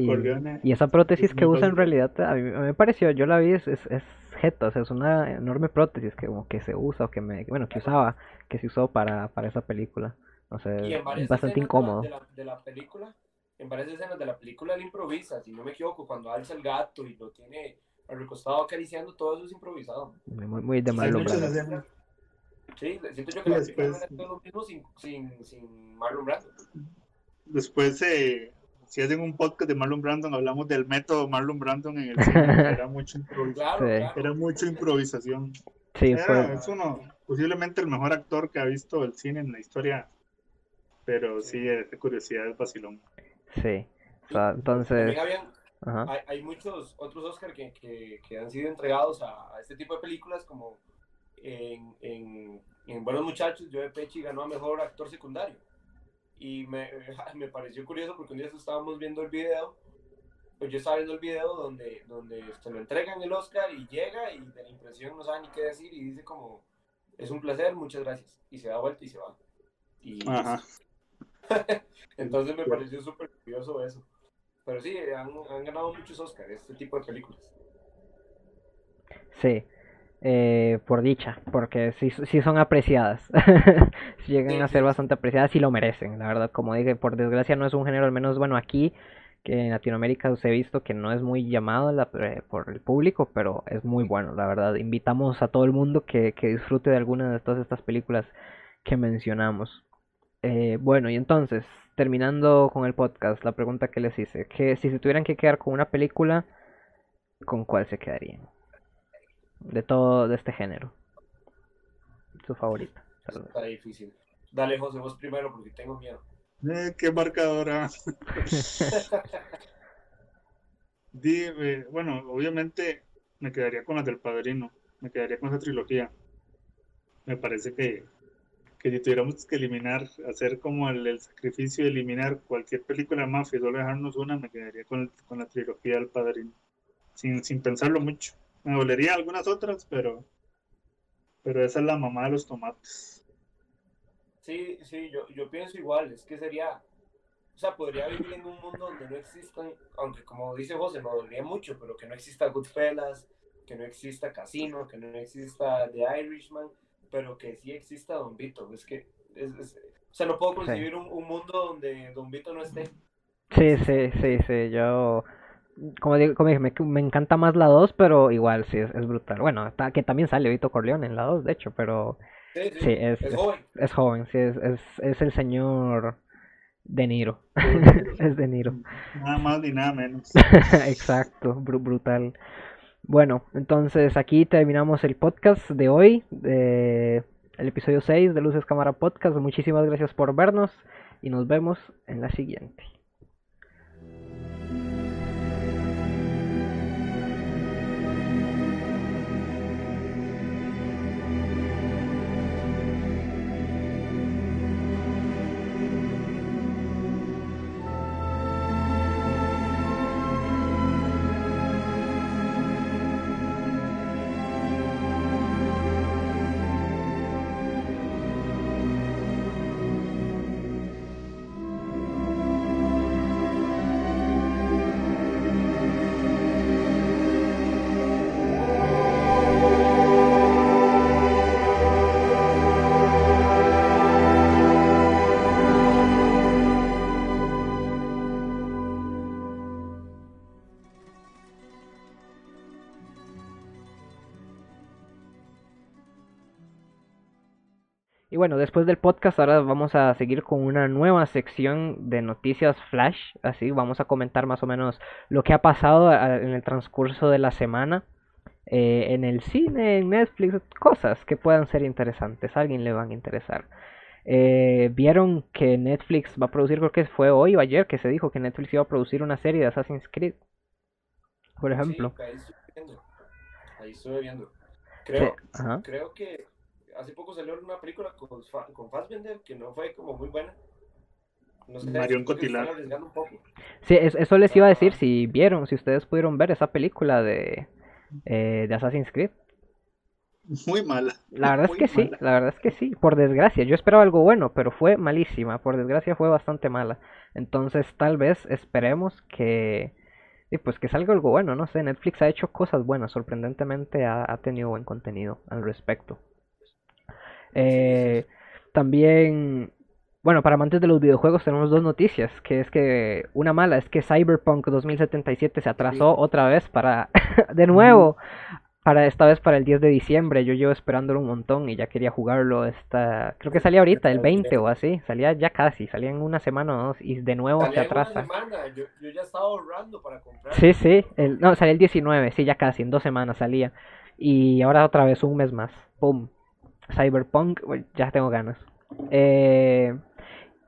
y, esa prótesis es que usa en realidad, a mí, a mí me pareció, yo la vi, es, es, es jeta, o sea, es una enorme prótesis que como que se usa, o que me, bueno, que usaba, que se usó para, para esa película. Es varias bastante incómodo. De la, de la película, en varias escenas de la película él improvisa, si no me equivoco, cuando alza el gato y lo tiene al recostado acariciando, todo eso es improvisado. Muy, muy- de Marlon Brando. Sí, siento yo que la después- película lo mismo sin, sin, sin Marlon Brando. Después, eh, si hacen un podcast de Marlon Brandon, hablamos del método Marlon Brandon en el cine, que era mucho improvisación. Claro, Sí. claro. Era mucho improvisación. Sí, Era- fue, es uno, posiblemente el mejor actor que ha visto el cine en la historia. Pero sí, es de curiosidad, es vacilón. Sí. O sea, entonces, También habían, ajá. hay, hay muchos otros Oscar que, que, que han sido entregados a, a este tipo de películas, como en, en, en Buenos Muchachos, Joe Pesci ganó a Mejor Actor Secundario. Y me, me pareció curioso porque un día estábamos viendo el video, pues yo estaba viendo el video donde, donde se lo entregan el Oscar y llega y de la impresión no sabe ni qué decir y dice como, es un placer, muchas gracias. Y se da vuelta y se va. Y Ajá. entonces me pareció súper curioso eso. Pero sí, han, han ganado muchos Oscars este tipo de películas. Sí, eh, por dicha, porque sí, sí son apreciadas. Llegan Sí, a ser sí. bastante apreciadas y lo merecen, la verdad. Como dije, por desgracia no es un género, al menos bueno, aquí, que en Latinoamérica os he visto que no es muy llamado la- eh, por el público, pero es muy bueno, la verdad. Invitamos a todo el mundo que, que disfrute de alguna de todas estas películas que mencionamos. Eh, bueno, y entonces, terminando con el podcast, la pregunta que les hice, que si se tuvieran que quedar con una película, ¿con cuál se quedarían? De todo, de este género. Su favorita. Está difícil. Dale, José, vos primero porque tengo miedo. Eh, qué marcadora. Di, eh, bueno, obviamente me quedaría con las del Padrino, me quedaría con esa trilogía. Me parece que, que si tuviéramos que eliminar, hacer como el, sacrificio de eliminar cualquier película mafia y solo dejarnos una, me quedaría con, con la trilogía del Padrino, sin, sin pensarlo mucho. Me dolería algunas otras, pero, pero esa es la mamá de los tomates. Sí, sí, yo, yo pienso igual. Es que sería. O sea, podría vivir en un mundo donde no existan. Aunque, como dice José, me dolería mucho, pero que no exista Goodfellas, que no exista Casino, que no exista The Irishman, pero que sí exista Don Vito. Es que. Es, es- o sea, no puedo concebir un, un mundo donde Don Vito no esté. Sí, sí, sí, sí, yo... Como, digo, como dije, me, me encanta más la 2, pero igual sí, es, es brutal. Bueno, está- que también sale Vito Corleone en la 2, de hecho, pero Sí, sí, sí, es, es es, joven. es joven, sí, es, es, es el señor De Niro. es De Niro. Nada más ni nada menos. Exacto, bru- brutal. Bueno, entonces aquí terminamos el podcast de hoy, de el episodio 6 de Luces Cámara Podcast. Muchísimas gracias por vernos y nos vemos en la siguiente. Bueno, después del podcast ahora vamos a seguir con una nueva sección de noticias flash, así vamos a comentar más o menos lo que ha pasado en el transcurso de la semana eh, en el cine, en Netflix, cosas que puedan ser interesantes, a alguien le van a interesar. Eh, Vieron que Netflix va a producir, creo que fue hoy o ayer que se dijo que Netflix iba a producir una serie de Assassin's Creed, por ejemplo. Sí, ahí estuve viendo. Ahí estuve viendo. Creo, Sí, creo que hace poco salió una película con, con Fassbender que no fue como muy buena. No sé, Marion Cotillard. un poco. Sí, es- eso les iba a decir si vieron, si ustedes pudieron ver esa película de, eh, de Assassin's Creed. Muy mala. La verdad es que sí, la verdad es que sí, por desgracia. Yo esperaba algo bueno, pero fue malísima, por desgracia fue bastante mala. Entonces, tal vez esperemos que y pues que salga algo bueno, no sé, Netflix ha hecho cosas buenas, sorprendentemente ha, ha tenido buen contenido al respecto. Eh, también, bueno, para amantes de los videojuegos tenemos dos noticias, que es que una mala es que Cyberpunk 2077 se atrasó otra vez para, de nuevo, para esta vez para el 10 de diciembre. Yo llevo esperándolo un montón y ya quería jugarlo esta, creo que salía ahorita, el 20 o así, salía ya casi, salía en una semana o dos y de nuevo se Salía atrasa. yo, yo ya estaba ahorrando para comprar. Sí, sí, el, no, salía el 19, sí, ya casi, en dos semanas salía. Y ahora otra vez un mes más. ¡Pum! Cyberpunk, ya tengo ganas. Eh,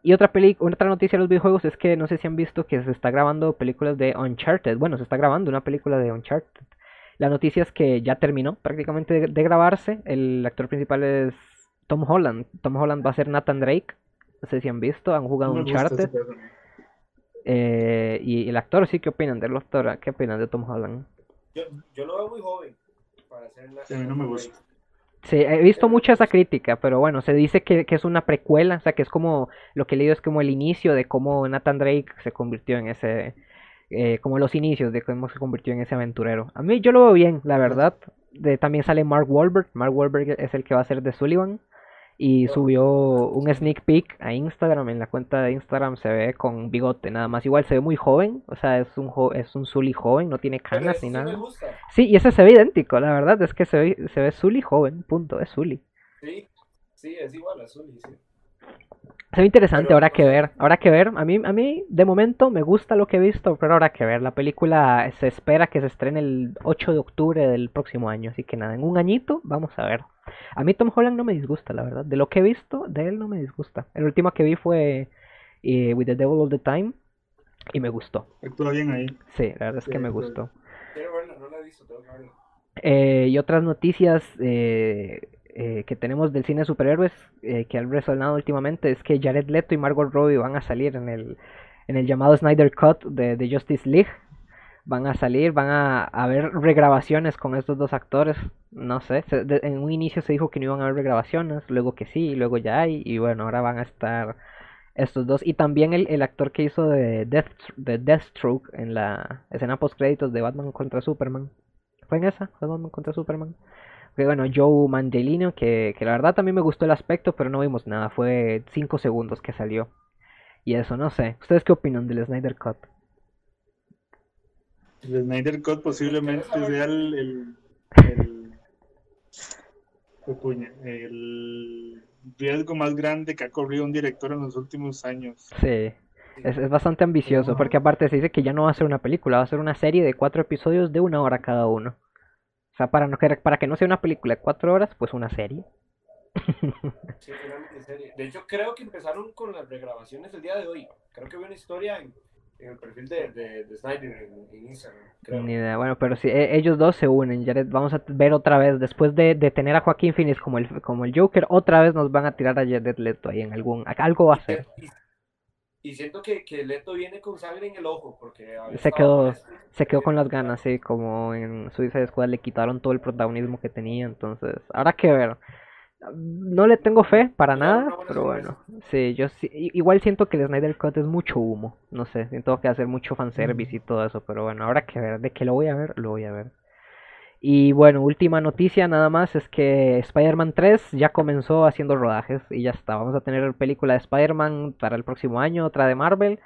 y otra peli otra noticia de los videojuegos es que no sé si han visto que se está grabando películas de Uncharted. Bueno, se está grabando una película de Uncharted. La noticia es que ya terminó prácticamente de, de grabarse. El actor principal es Tom Holland. Tom Holland va a ser Nathan Drake. No sé si han visto, han jugado No Uncharted. Eh, y el actor, sí, ¿qué opinan del actor? ¿Qué opinan de Tom Holland? Yo, yo lo veo muy joven para hacer la- Sí, a mí no me gusta. Sí, he visto mucha esa crítica, pero bueno, se dice que, que es una precuela, o sea, que es como, lo que he leído es como el inicio de cómo Nathan Drake se convirtió en ese, eh, como los inicios de cómo se convirtió en ese aventurero. A mí yo lo veo bien, la verdad. También sale Mark Wahlberg, Mark Wahlberg es el que va a ser de Sullivan. Y subió un sneak peek a Instagram, en la cuenta de Instagram se ve con bigote nada más. Igual se ve muy joven, o sea, es un, jo- es un Sully joven, no tiene canas ni sí nada. Sí, y ese se ve idéntico, la verdad es que se ve, se ve Sully joven, punto, es Sully. Sí, sí, es igual a Zully, sí. Se ve interesante, Pero, habrá que sé. ver, habrá que ver. A mí, a mí, de momento, me gusta lo que he visto, pero habrá que ver. La película se espera que se estrene el 8 de octubre del próximo año, así que nada, en un añito vamos a ver. A mí Tom Holland no me disgusta, la verdad. De lo que he visto, de él no me disgusta. El último que vi fue eh, With the Devil All the Time y me gustó. Actúa bien ahí. Sí, la verdad es que me gustó. Quiero verla, no la he visto, tengo que verla. Eh, y otras noticias eh, eh, que tenemos del cine superhéroes eh, que han resonado últimamente es que Jared Leto y Margot Robbie van a salir en el, en el llamado Snyder Cut de, Justice League. Van a salir, van a haber regrabaciones con estos dos actores. No sé, en un inicio se dijo que no iban a haber regrabaciones, luego que sí, luego ya hay, y bueno, ahora van a estar estos dos. Y también el, el actor que hizo de, Death, de Deathstroke en la escena post créditos de Batman contra Superman. ¿Fue en esa? ¿Fue Batman contra Superman? Que bueno, Joe Mangelino, que, que la verdad también me gustó el aspecto, pero no vimos nada. Fue 5 segundos que salió. Y eso, no sé. ¿Ustedes qué opinan del Snyder Cut? El Snyder Cut posiblemente sea el, el, el, el riesgo más grande que ha corrido un director en los últimos años. Sí. Es, es bastante ambicioso, porque aparte se dice que ya no va a ser una película, va a ser una serie de cuatro episodios de una hora cada uno. Sea, para, no, que- para que no sea una película de cuatro horas, pues una serie. Sí, finalmente serie. De hecho, creo que empezaron con las regrabaciones el día de hoy. Creo que vi una historia en, en el perfil de, de, de Snyder en, en Instagram. Creo. Ni idea. Bueno, pero sí, e- ellos dos se unen. Jared, vamos a ver otra vez, después de, de tener a Joaquín Phoenix como el, como el Joker, otra vez nos van a tirar a Jared Leto ahí en algún... Algo va a ser. Y, y siento que, que Leto viene con sangre en el ojo. Porque Se quedó, se quedó con las ganas, sí, como en Suicide Squad le quitaron todo el protagonismo que tenía, entonces, habrá que ver. No le tengo fe para nada, pero bueno, sí, yo sí, igual siento que el Snyder Cut es mucho humo, no sé, siento que hacer mucho fanservice y todo eso, pero bueno, habrá que ver, de que lo voy a ver, lo voy a ver. Y bueno, última noticia nada más es que Spider-Man 3 ya comenzó haciendo rodajes y ya está. Vamos a tener película de Spider-Man para el próximo año, otra de Marvel.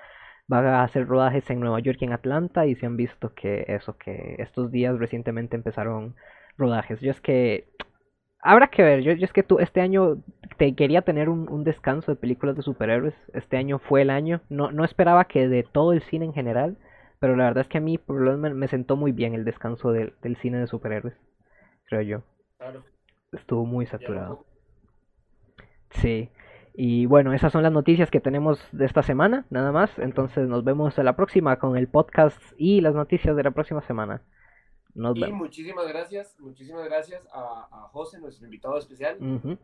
Va a hacer rodajes en Nueva York y en Atlanta y se han visto que eso, que estos días recientemente empezaron rodajes. Yo es que habrá que ver. Yo, yo es que tú, este año te quería tener un, un descanso de películas de superhéroes. Este año fue el año. No, no esperaba que de todo el cine en general. Pero la verdad es que a mí por lo menos me, sentó muy bien el descanso del, del cine de superhéroes. Creo yo. Claro. Estuvo muy saturado. Sí. Y bueno, esas son las noticias que tenemos de esta semana, nada más. Entonces nos vemos a la próxima con el podcast y las noticias de la próxima semana. Nos Y vemos. muchísimas gracias, muchísimas gracias a, a José, nuestro invitado especial.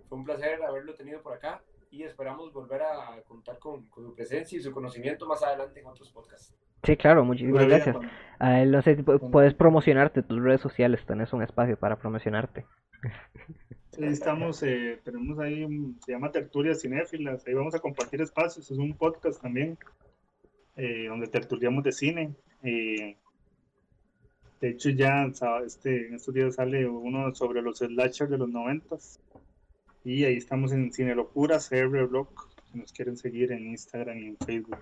Fue un placer haberlo tenido por acá y esperamos volver a, contar con, con su presencia y su conocimiento más adelante en otros podcasts. Sí, claro, muchísimas gracias. cuando- A él, no sé puedes promocionarte tus redes sociales, tenés un espacio para promocionarte. Sí, estamos, eh, tenemos ahí, un- se llama Tertulias Cinéfilas, ahí vamos a compartir espacios, es un podcast también, eh, donde tertuliamos de cine. eh, de hecho ya este, en estos días sale uno sobre los slashers de los noventas y ahí estamos en Cine Locuras, CR Blog, si nos quieren seguir en Instagram y en Facebook.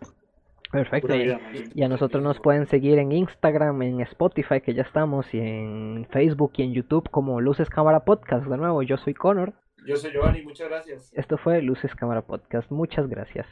Perfecto. Y, y a nosotros nos pueden seguir en Instagram, en Spotify, que ya estamos, y en Facebook y en YouTube como Luces Cámara Podcast. De nuevo, yo soy Connor. Yo soy Giovanni, muchas gracias. Esto fue Luces Cámara Podcast. Muchas gracias.